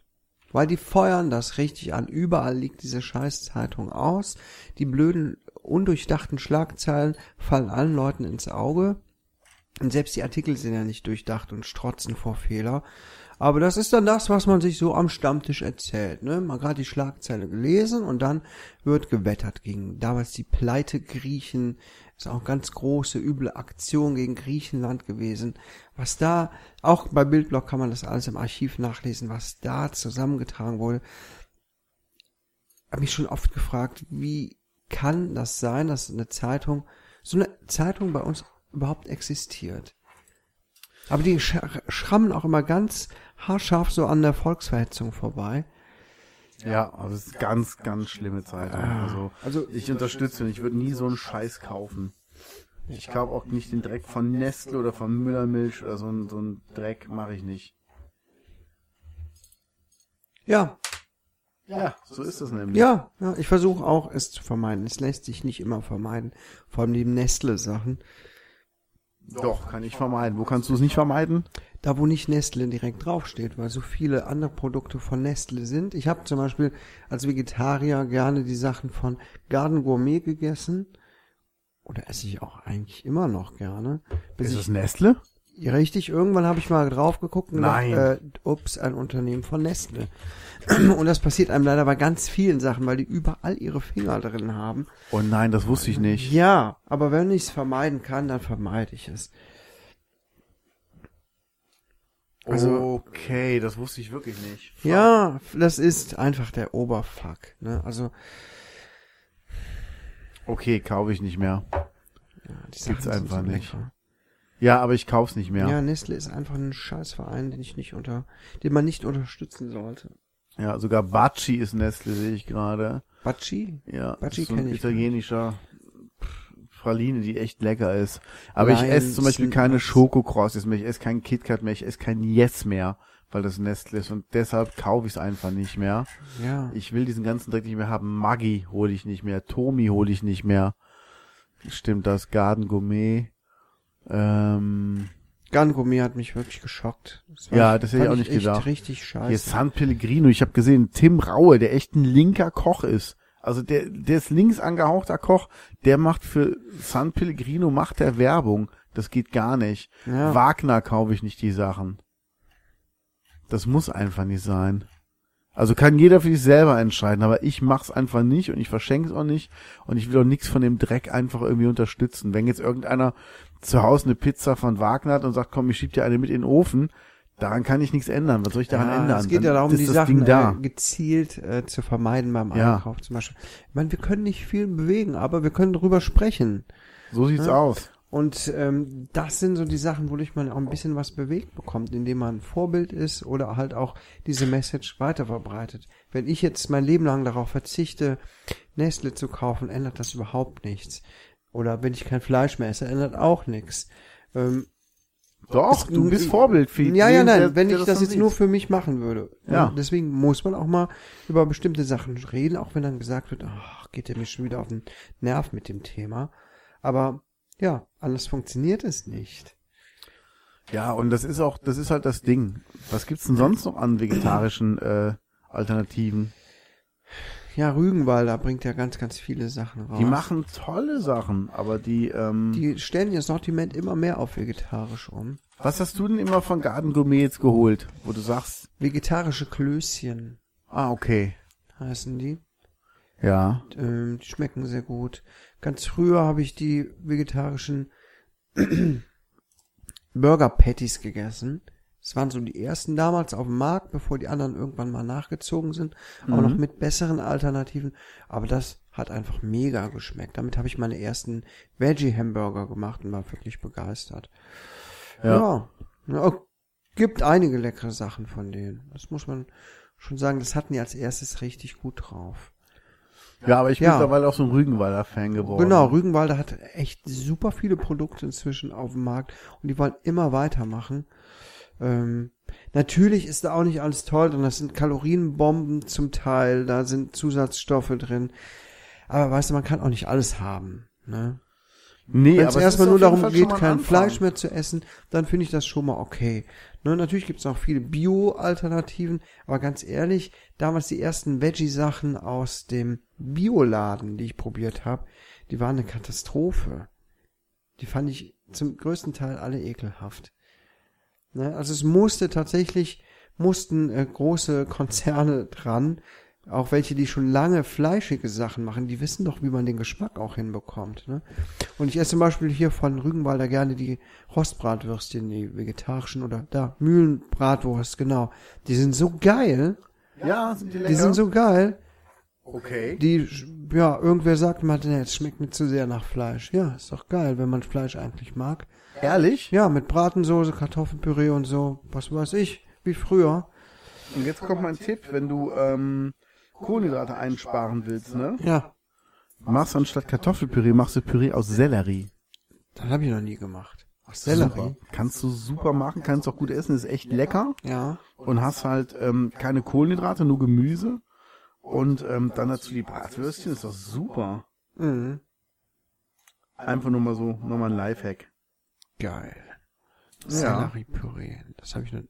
Weil die feuern das richtig an. Überall liegt diese Scheißzeitung aus. Die blöden, undurchdachten Schlagzeilen fallen allen Leuten ins Auge. Und selbst die Artikel sind ja nicht durchdacht und strotzen vor Fehler. Aber das ist dann das, was man sich so am Stammtisch erzählt. Ne? Man gerade die Schlagzeile gelesen und dann wird gewettert gegen damals die Pleite Griechen. Ist auch ganz große, üble Aktion gegen Griechenland gewesen. Was da, auch bei Bildblog kann man das alles im Archiv nachlesen, was da zusammengetragen wurde. Habe mich schon oft gefragt, wie kann das sein, dass eine Zeitung, so eine Zeitung bei uns überhaupt existiert? Aber die sch schrammen auch immer ganz haarscharf so an der Volksverhetzung vorbei. Ja, also es ist ganz, ganz schlimme Zeitung. Also, also- ich unterstütze ihn. Ich würde nie so einen Scheiß kaufen. Ich kaufe auch nicht den Dreck von Nestle oder von Müllermilch oder so ein, so ein Dreck mache ich nicht. Ja, Ja, so ist es nämlich. ja, ja, ich versuche auch es zu vermeiden. Es lässt sich nicht immer vermeiden. Vor allem die Nestle-Sachen. Doch, kann ich vermeiden. Wo kannst du es nicht vermeiden? Da, wo nicht Nestle direkt draufsteht, weil so viele andere Produkte von Nestle sind. Ich habe zum Beispiel als Vegetarier gerne die Sachen von Garden Gourmet gegessen. Oder esse ich auch eigentlich immer noch gerne. Bis Ist ich es Nestle? Richtig, irgendwann habe ich mal drauf geguckt und Nein. gedacht, äh, ups, ein Unternehmen von Nestle. *clears throat* Und das passiert einem leider bei ganz vielen Sachen, weil die überall ihre Finger drin haben. Oh nein, das wusste ich nicht. Ja, aber wenn ich es vermeiden kann, dann vermeide ich es. Also- okay, das wusste ich wirklich nicht. Ja, das ist einfach der Oberfuck. Ne? Also Okay, kaufe ich nicht mehr. ja, die Gibt's einfach nicht. lecker. Ja, aber ich kauf's nicht mehr. Ja. Nestle ist einfach ein Scheißverein, den ich nicht unter, den man nicht unterstützen sollte. Ja, sogar Bacci ist Nestle, sehe ich gerade. Baci? Ja, Bacci so ein kenn ich italienischer Praline, die echt lecker ist. Aber ich Lions esse zum Beispiel keine Schokocrosses mehr, ich esse keinen KitKat mehr, ich esse kein Yes mehr, weil das Nestle ist und deshalb kaufe ich es einfach nicht mehr. Ja. Ich will diesen ganzen Dreck nicht mehr haben. Maggi hole ich nicht mehr, Tomi hole ich nicht mehr. Stimmt das, Garden Gourmet. Ähm, Gourmet hat mich wirklich geschockt. Das Ja, das hätte ich auch nicht gedacht. richtig scheiße. Hier San Pellegrino, ich habe gesehen, Tim Raue, der echt ein linker Koch ist. Also der, der ist links angehauchter Koch, der macht für San Pellegrino, macht der Werbung. Das geht gar nicht. Ja. Wagner kaufe ich nicht die Sachen. Das muss einfach nicht sein. Also kann jeder für sich selber entscheiden, aber ich mach's einfach nicht und ich verschenke es auch nicht und ich will auch nichts von dem Dreck einfach irgendwie unterstützen. Wenn jetzt irgendeiner zu Hause eine Pizza von Wagner hat und sagt, komm, ich schieb dir eine mit in den Ofen, daran kann ich nichts ändern. Was soll ich daran Ja, ändern? Es geht ja darum, die Sachen da. äh, gezielt äh, zu vermeiden beim Ja. Einkauf zum Beispiel. Ich meine, wir können nicht viel bewegen, aber wir können drüber sprechen. So sieht's Ja. aus. Und ähm, das sind so die Sachen, wodurch man auch ein bisschen was bewegt bekommt, indem man ein Vorbild ist oder halt auch diese Message weiter verbreitet. Wenn ich jetzt mein Leben lang darauf verzichte, Nestle zu kaufen, ändert das überhaupt nichts. Oder wenn ich kein Fleisch mehr esse, ändert auch nichts. Ähm, Doch, du bist Vorbild für ja, ja, nein, der- wenn der ich das dann jetzt nur für mich machen würde. Ja. Und Deswegen muss man auch mal über bestimmte Sachen reden, auch wenn dann gesagt wird, ach, geht der mir schon wieder auf den Nerv mit dem Thema. Aber ja, anders funktioniert es nicht. Ja, und das ist auch, das ist halt das Ding. Was gibt's denn sonst noch an vegetarischen äh, Alternativen? Ja, Rügenwalder bringt ja ganz, ganz viele Sachen raus. Die machen tolle Sachen, aber die, ähm, Die stellen ihr Sortiment immer mehr auf vegetarisch um. was hast du denn immer von Garden Gourmet jetzt geholt, wo du sagst, Vegetarische Klößchen ah, okay, heißen die. ja, Ähm, die schmecken sehr gut. Ganz früher habe ich die vegetarischen *clears throat* Burger Patties gegessen. Das waren so die ersten damals auf dem Markt, bevor die anderen irgendwann mal nachgezogen sind. Aber noch mit besseren Alternativen. Aber das hat einfach mega geschmeckt. Damit habe ich meine ersten Veggie-Hamburger gemacht und war wirklich begeistert. Ja. Ja. ja. Gibt einige leckere Sachen von denen. Das muss man schon sagen. Das hatten die als erstes richtig gut drauf. ja, aber ich bin Ja. mittlerweile auch so ein Rügenwalder Fan geworden. Genau, Rügenwalder hat echt super viele Produkte inzwischen auf dem Markt und die wollen immer weitermachen. Ähm, natürlich ist da auch nicht alles toll und das sind Kalorienbomben zum Teil, da sind Zusatzstoffe drin. Aber weißt du, man kann auch nicht alles haben. Ne? Nee, Wenn es erstmal nur darum Fall geht, kein Anfang. Fleisch mehr zu essen, dann finde ich das schon mal okay. Ne, natürlich gibt es auch viele Bio-Alternativen, aber ganz ehrlich, damals die ersten Veggie-Sachen aus dem Bioladen, die ich probiert habe, die waren eine Katastrophe. Die fand ich zum größten Teil alle ekelhaft. Ne, also es musste tatsächlich, mussten äh, große Konzerne dran, auch welche, die schon lange fleischige Sachen machen, die wissen doch, wie man den Geschmack auch hinbekommt. Ne? Und ich esse zum Beispiel hier von Rügenwalder gerne die Rostbratwürstchen, die vegetarischen oder da, Mühlenbratwurst, genau. Die sind so geil, Ja, sind die lecker? die sind so geil, okay. die, ja, irgendwer sagt mal, nee, es schmeckt mir zu sehr nach Fleisch. Ja, ist doch geil, wenn man Fleisch eigentlich mag. Ehrlich? Ja, mit Bratensoße, Kartoffelpüree und so, was weiß ich, wie früher. Und jetzt kommt mein Tipp, wenn du ähm, Kohlenhydrate einsparen willst, ne? Ja, Machst anstatt Kartoffelpüree, machst du Püree aus Sellerie. das habe ich noch nie gemacht. Aus Sellerie? Super. Kannst du super machen, kannst auch gut essen, ist echt lecker. Ja. Und hast halt ähm, keine Kohlenhydrate, nur Gemüse. Und ähm, dann dazu die Bratwürstchen, ist doch super. Mhm. Einfach nur mal so, nochmal ein Lifehack. Geil. Ja. Selleriepüree. Das habe ich noch.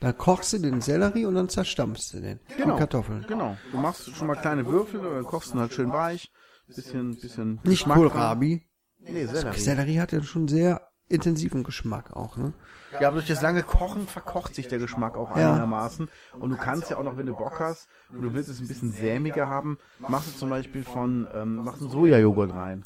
Da kochst du den Sellerie und dann zerstampfst du den. Genau. Und Kartoffeln. Genau. Du machst schon mal kleine Würfel oder kochst ihn halt schön weich. Bisschen, bisschen Nicht. Kohlrabi. Nee, Sellerie. Sellerie hat ja schon sehr intensiven Geschmack auch, ne? Ja, aber durch das lange Kochen verkocht sich der Geschmack auch Ja. einigermaßen. Und du kannst ja auch noch, wenn du Bock hast und du willst es ein bisschen sämiger haben, machst du zum Beispiel von, ähm, machst einen Sojajoghurt rein.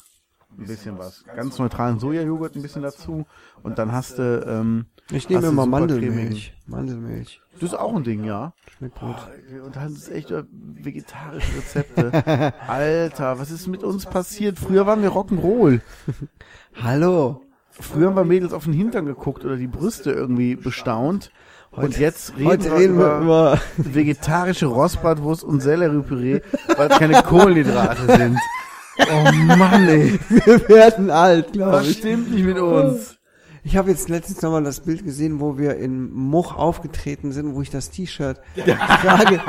Ein bisschen was. Ganz neutralen Sojajoghurt ein bisschen dazu. Und dann hast du, ähm, Ich nehme immer Mandelmilch. Mandelmilch. Das ist auch ein Ding, ja. Schmeckt gut. Boah, wir unterhalten uns echt vegetarische Rezepte. *laughs* Alter, was ist mit uns passiert? Früher waren wir Rock'n'Roll. *laughs* Hallo. Früher haben wir Mädels auf den Hintern geguckt oder die Brüste irgendwie bestaunt. Und jetzt reden, Heute wir, reden wir über über vegetarische Rostbratwurst und Selleriepüree, weil es keine Kohlenhydrate sind. *laughs* Oh Mann, ey. wir werden alt, glaube ich. stimmt nicht mit uns? Ich habe jetzt letztens nochmal das Bild gesehen, wo wir in Much aufgetreten sind, wo ich das T-Shirt trage.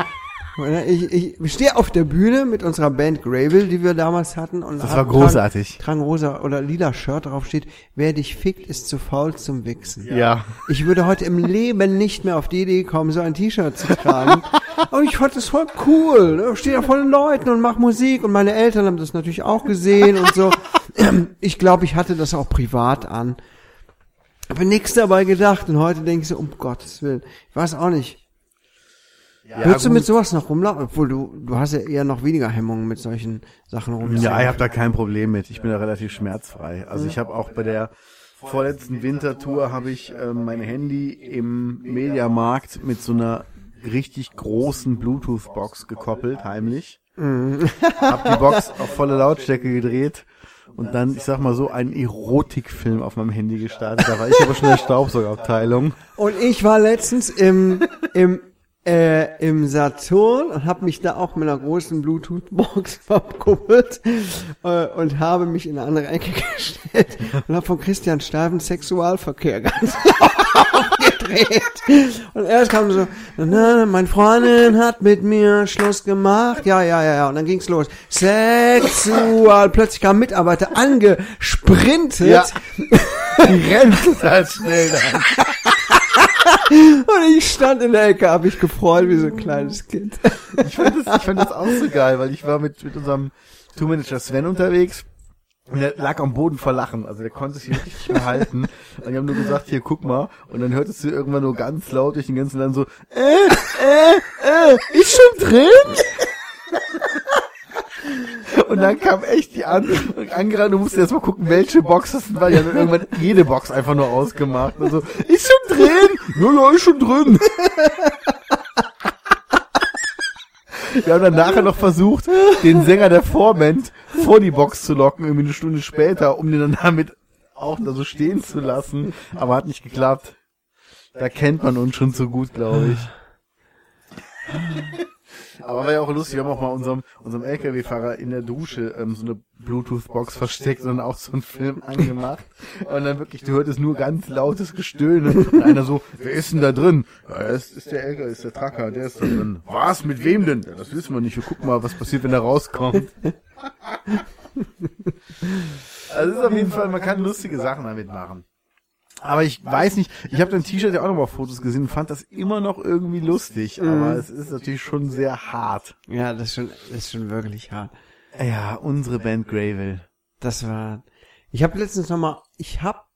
Ich, ich stehe auf der Bühne mit unserer Band Gravel, die wir damals hatten. Und Das war großartig. Tragen rosa oder lila Shirt, darauf steht, wer dich fickt, ist zu faul zum Wichsen. Ja. Ich würde heute im Leben nicht mehr auf die Idee kommen, so ein T-Shirt zu tragen. *laughs* Und ich fand das voll cool. ne? Ich stehe da vor den Leuten und mach Musik und meine Eltern haben das natürlich auch gesehen und so. *clears throat* Ich glaube, ich hatte das auch privat an. Habe nichts dabei gedacht und heute denke ich so, um Gottes Willen. Ich weiß auch nicht. Ja, Würdest du mit sowas noch rumlaufen? Obwohl du, du hast ja eher noch weniger Hemmungen mit solchen Sachen rumzulaufen. Ja, ich habe da kein Problem mit. Ich bin da relativ schmerzfrei. Also ich habe auch bei der vorletzten Wintertour habe ich ähm, mein Handy im Mediamarkt mit so einer richtig großen Bluetooth-Box gekoppelt, heimlich. hab die Box auf volle Lautstärke gedreht und dann, ich sag mal so, einen Erotikfilm auf meinem Handy gestartet. Da war ich aber schon in der Staubsaugabteilung. Und ich war letztens im, im, äh, im Saturn und habe mich da auch mit einer großen Bluetooth-Box *laughs* verkuppelt äh, und habe mich in eine andere Ecke *laughs* gestellt und habe von Christian Steifen Sexualverkehr *laughs* ganz aufgedreht. Und erst kam so, na, meine Freundin hat mit mir Schluss gemacht. Ja, ja, ja, ja. Und dann ging's los. Sexual. Plötzlich kam Mitarbeiter angesprintet. Ja. Die rennt halt schnell dann. Und ich stand in der Ecke, habe mich gefreut wie so ein kleines Kind. Ich fand das, ich fand das auch so geil, weil ich war mit, mit unserem Tourmanager Sven unterwegs. Und der lag am Boden vor Lachen. Also der konnte sich richtig nicht mehr halten. Und die haben nur gesagt, hier, guck mal. Und dann hörtest du irgendwann nur ganz laut durch den ganzen Land so, äh, äh, äh, ist schon drin? Und dann kam echt die an, angerannt, du musst erst mal gucken, welche Box das sind, weil die dann irgendwann jede Box einfach nur ausgemacht. Und so, ist schon drin? Ja, ja, ist schon drin. Wir haben dann nachher noch versucht, den Sänger der Vorband vor die Box zu locken, irgendwie eine Stunde später, um den dann damit auch da so stehen zu lassen. Aber hat nicht geklappt. Da kennt man uns schon so gut, glaube ich. Aber war ja auch lustig, wir haben auch mal unserem, unserem LKW-Fahrer in der Dusche ähm, so eine Bluetooth-Box versteckt und auch so einen Film angemacht. Und dann wirklich, du hörtest nur ganz lautes Gestöhne. Und einer so, wer ist denn da drin? Ja, das ist der LKW, ist der Tracker, der ist da drin. Was? Mit wem denn? Das wissen wir nicht. Wir gucken mal, was passiert, wenn er rauskommt. Also es ist auf jeden Fall, man kann lustige Sachen damit machen. Aber ich weiß nicht, ich habe dein T-Shirt ja auch noch mal auf Fotos gesehen und fand das immer noch irgendwie lustig, aber es ist natürlich schon sehr hart. Ja, das ist schon, das ist schon wirklich hart. Ja, unsere Band Gravel. Das war. Ich habe letztens noch mal, ich hab,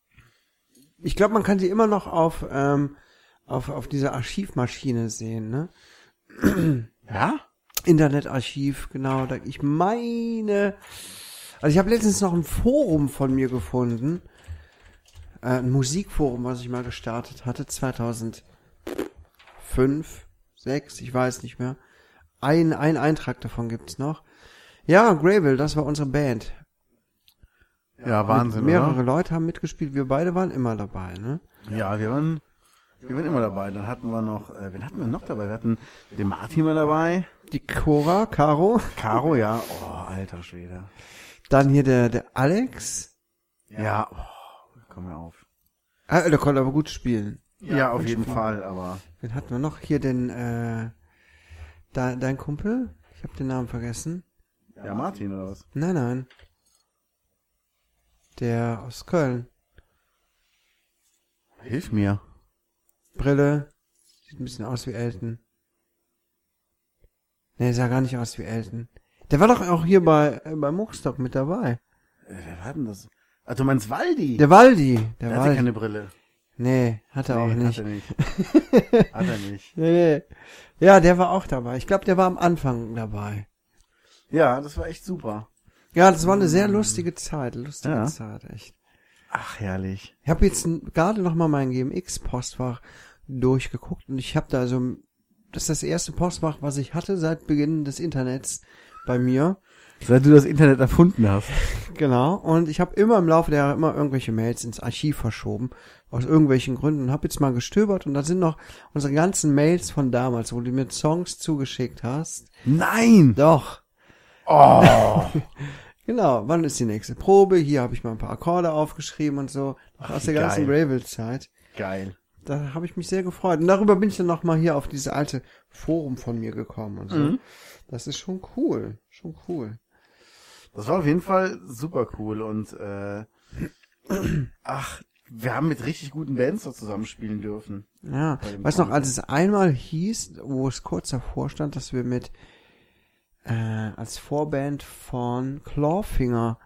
ich glaube, man kann sie immer noch auf ähm, auf auf dieser Archivmaschine sehen, ne? Ja? Internetarchiv, genau. Da, ich meine, also ich habe letztens noch ein Forum von mir gefunden, äh, ein Musikforum, was ich mal gestartet hatte, 2005, 6, ich weiß nicht mehr. Ein, ein Eintrag davon gibt's noch. Ja, Gravel, das war unsere Band. Ja, Wahnsinn, Mehrere oder? Leute haben mitgespielt, wir beide waren immer dabei, ne? Ja, wir waren, wir waren immer dabei. Dann hatten wir noch, äh, wen hatten wir noch dabei? Wir hatten den Martin mal dabei. Die Cora, Caro, Caro, ja. Oh, alter Schwede. dann hier der, der Alex. Ja, oh, komm mir auf. Ah, der konnte aber gut spielen. Ja, auf jeden Fall, aber. Wen hatten wir noch? Hier den, äh, dein, dein Kumpel? Ich habe den Namen vergessen. Ja, Martin oder was? Nein, nein. Der aus Köln. Hilf mir. Brille. Sieht ein bisschen aus wie Elton. Nee, sah gar nicht aus wie Elton. Der war doch auch hier bei, äh, bei Muchstock mit dabei. Äh, wer war denn das? Ah, du meinst Waldi? Der Waldi. Der, Der hatte Waldi. keine Brille. Nee, hat er auch Nee, nicht. Hat er nicht. *laughs* hat er nicht. Nee, nee. Ja, der war auch dabei. Ich glaube, der war am Anfang dabei. Ja, das war echt super. Ja, das war eine sehr lustige Zeit. Lustige Ja. Zeit, echt. Ach, herrlich. Ich habe jetzt gerade noch mal mein GMX-Postfach durchgeguckt und ich habe da so, das ist das erste Postfach, was ich hatte seit Beginn des Internets bei mir. Seit du das Internet erfunden hast. Genau. Und ich habe immer im Laufe der Jahre immer irgendwelche Mails ins Archiv verschoben. Aus irgendwelchen Gründen. Und habe jetzt mal gestöbert und da sind noch unsere ganzen Mails von damals, wo du mir Songs zugeschickt hast. Nein! Doch. Oh! *laughs* Genau. Wann ist die nächste Probe? Hier habe ich mal ein paar Akkorde aufgeschrieben und so. aus der wie ganzen geil. Gravel-Zeit. Geil. Da habe ich mich sehr gefreut. Und darüber bin ich dann noch mal hier auf diese alte Forum von mir gekommen und so. Mhm. Das ist schon cool. Schon cool. Das war auf jeden Fall super cool und äh, *clears throat* ach, wir haben mit richtig guten Bands da zusammenspielen dürfen. Ja. Weißt noch, Comic. als es einmal hieß, wo es kurz davor stand, dass wir mit äh, als Vorband von Clawfinger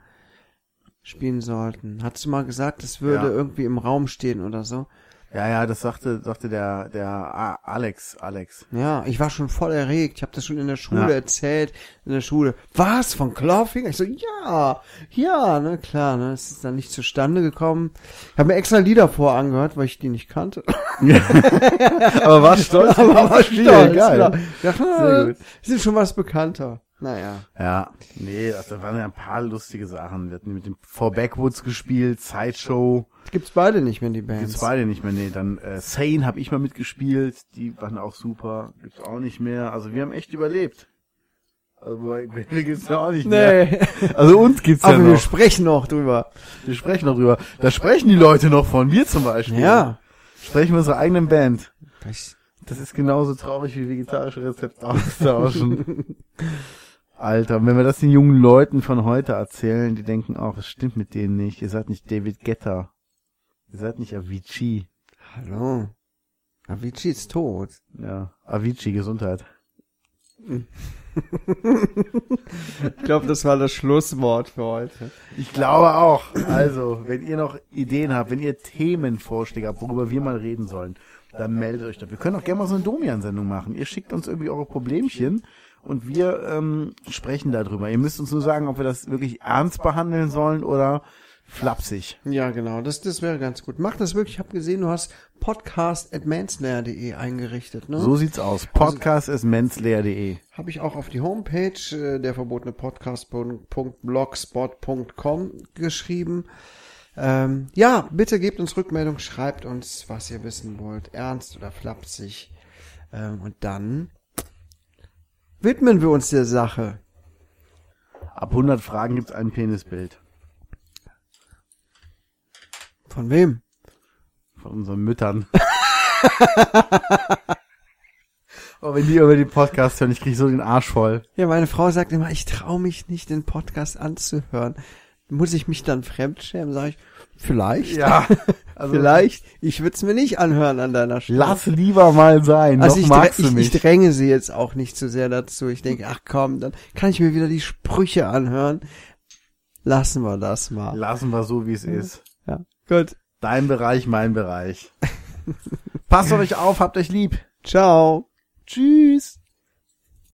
spielen sollten. Hattest du mal gesagt, das würde Ja. irgendwie im Raum stehen oder so? Ja, ja, das sagte, sagte der, der Alex, Alex. Ja, ich war schon voll erregt. Ich habe das schon in der Schule Ja. erzählt. In der Schule. Was? Von Clawfinger? Ich so, ja, ja, ne, klar, ne. Es ist dann nicht zustande gekommen. Ich habe mir extra Lieder vorangehört, weil ich die nicht kannte. *laughs* Aber war stolz. *laughs* Aber auf war stolz, geil. ja. Ja, Sehr gut. sind schon was bekannter. Naja. Ja, nee, also, da waren ja ein paar lustige Sachen. Wir hatten mit dem Four Backwoods gespielt, Sideshow. Gibt's beide nicht mehr, die Bands. Gibt's beide nicht mehr, nee. Dann äh, Sane habe ich mal mitgespielt, die waren auch super. Gibt's auch nicht mehr. Also wir haben echt überlebt. Also bei *laughs* mir gibt's ja auch nicht mehr. Nee. Also uns gibt's ja Aber wir noch. sprechen noch drüber. Wir sprechen noch drüber. Da sprechen die Leute noch von. Wir zum Beispiel. Ja. Sprechen wir unserer eigenen Band. Das- Das ist genauso traurig wie vegetarische Rezepte austauschen. *laughs* *laughs* Alter, wenn wir das den jungen Leuten von heute erzählen, die denken auch, es stimmt mit denen nicht. Ihr seid nicht David Guetta. Ihr seid nicht Avicii. Hallo. Avicii ist tot. Ja, Avicii, Gesundheit. Ich glaube, das war das Schlusswort für heute. Ich glaube auch. Also, wenn ihr noch Ideen habt, wenn ihr Themenvorschläge habt, worüber wir mal reden sollen, dann meldet euch doch. Wir können auch gerne mal so eine Domian-Sendung machen. Ihr schickt uns irgendwie eure Problemchen und wir ähm, sprechen darüber. Ihr müsst uns nur sagen, ob wir das wirklich ernst behandeln sollen oder flapsig. Ja, genau. Das, das wäre ganz gut. Mach das wirklich. Ich habe gesehen, du hast podcast.manslayer.de eingerichtet. Ne? So sieht's aus. Podcast ist mensleer.de. Habe ich auch auf die Homepage äh, der verbotene Podcast.blogspot.com geschrieben. Ähm, ja, bitte gebt uns Rückmeldung, schreibt uns, was ihr wissen wollt, ernst oder flapsig. Ähm, und dann widmen wir uns der Sache. Ab 100 Fragen gibt's ein Penisbild. Von wem? Von unseren Müttern. *laughs* oh, wenn die über den Podcast hören, ich krieg so den Arsch voll. Ja, meine Frau sagt immer, ich traue mich nicht, den Podcast anzuhören. Muss ich mich dann fremdschämen? Sag ich, vielleicht. Ja, *laughs* also vielleicht. Ich würde es mir nicht anhören an deiner Stelle. lass lieber mal sein. Also ich, magst ich, ich dränge sie jetzt auch nicht zu sehr dazu. Ich denke, ach komm, dann kann ich mir wieder die Sprüche anhören. Lassen wir das mal. Lassen wir so, wie es ist. Ja, gut. Dein Bereich, mein Bereich. Passt auf euch auf, habt euch lieb. Ciao. Tschüss.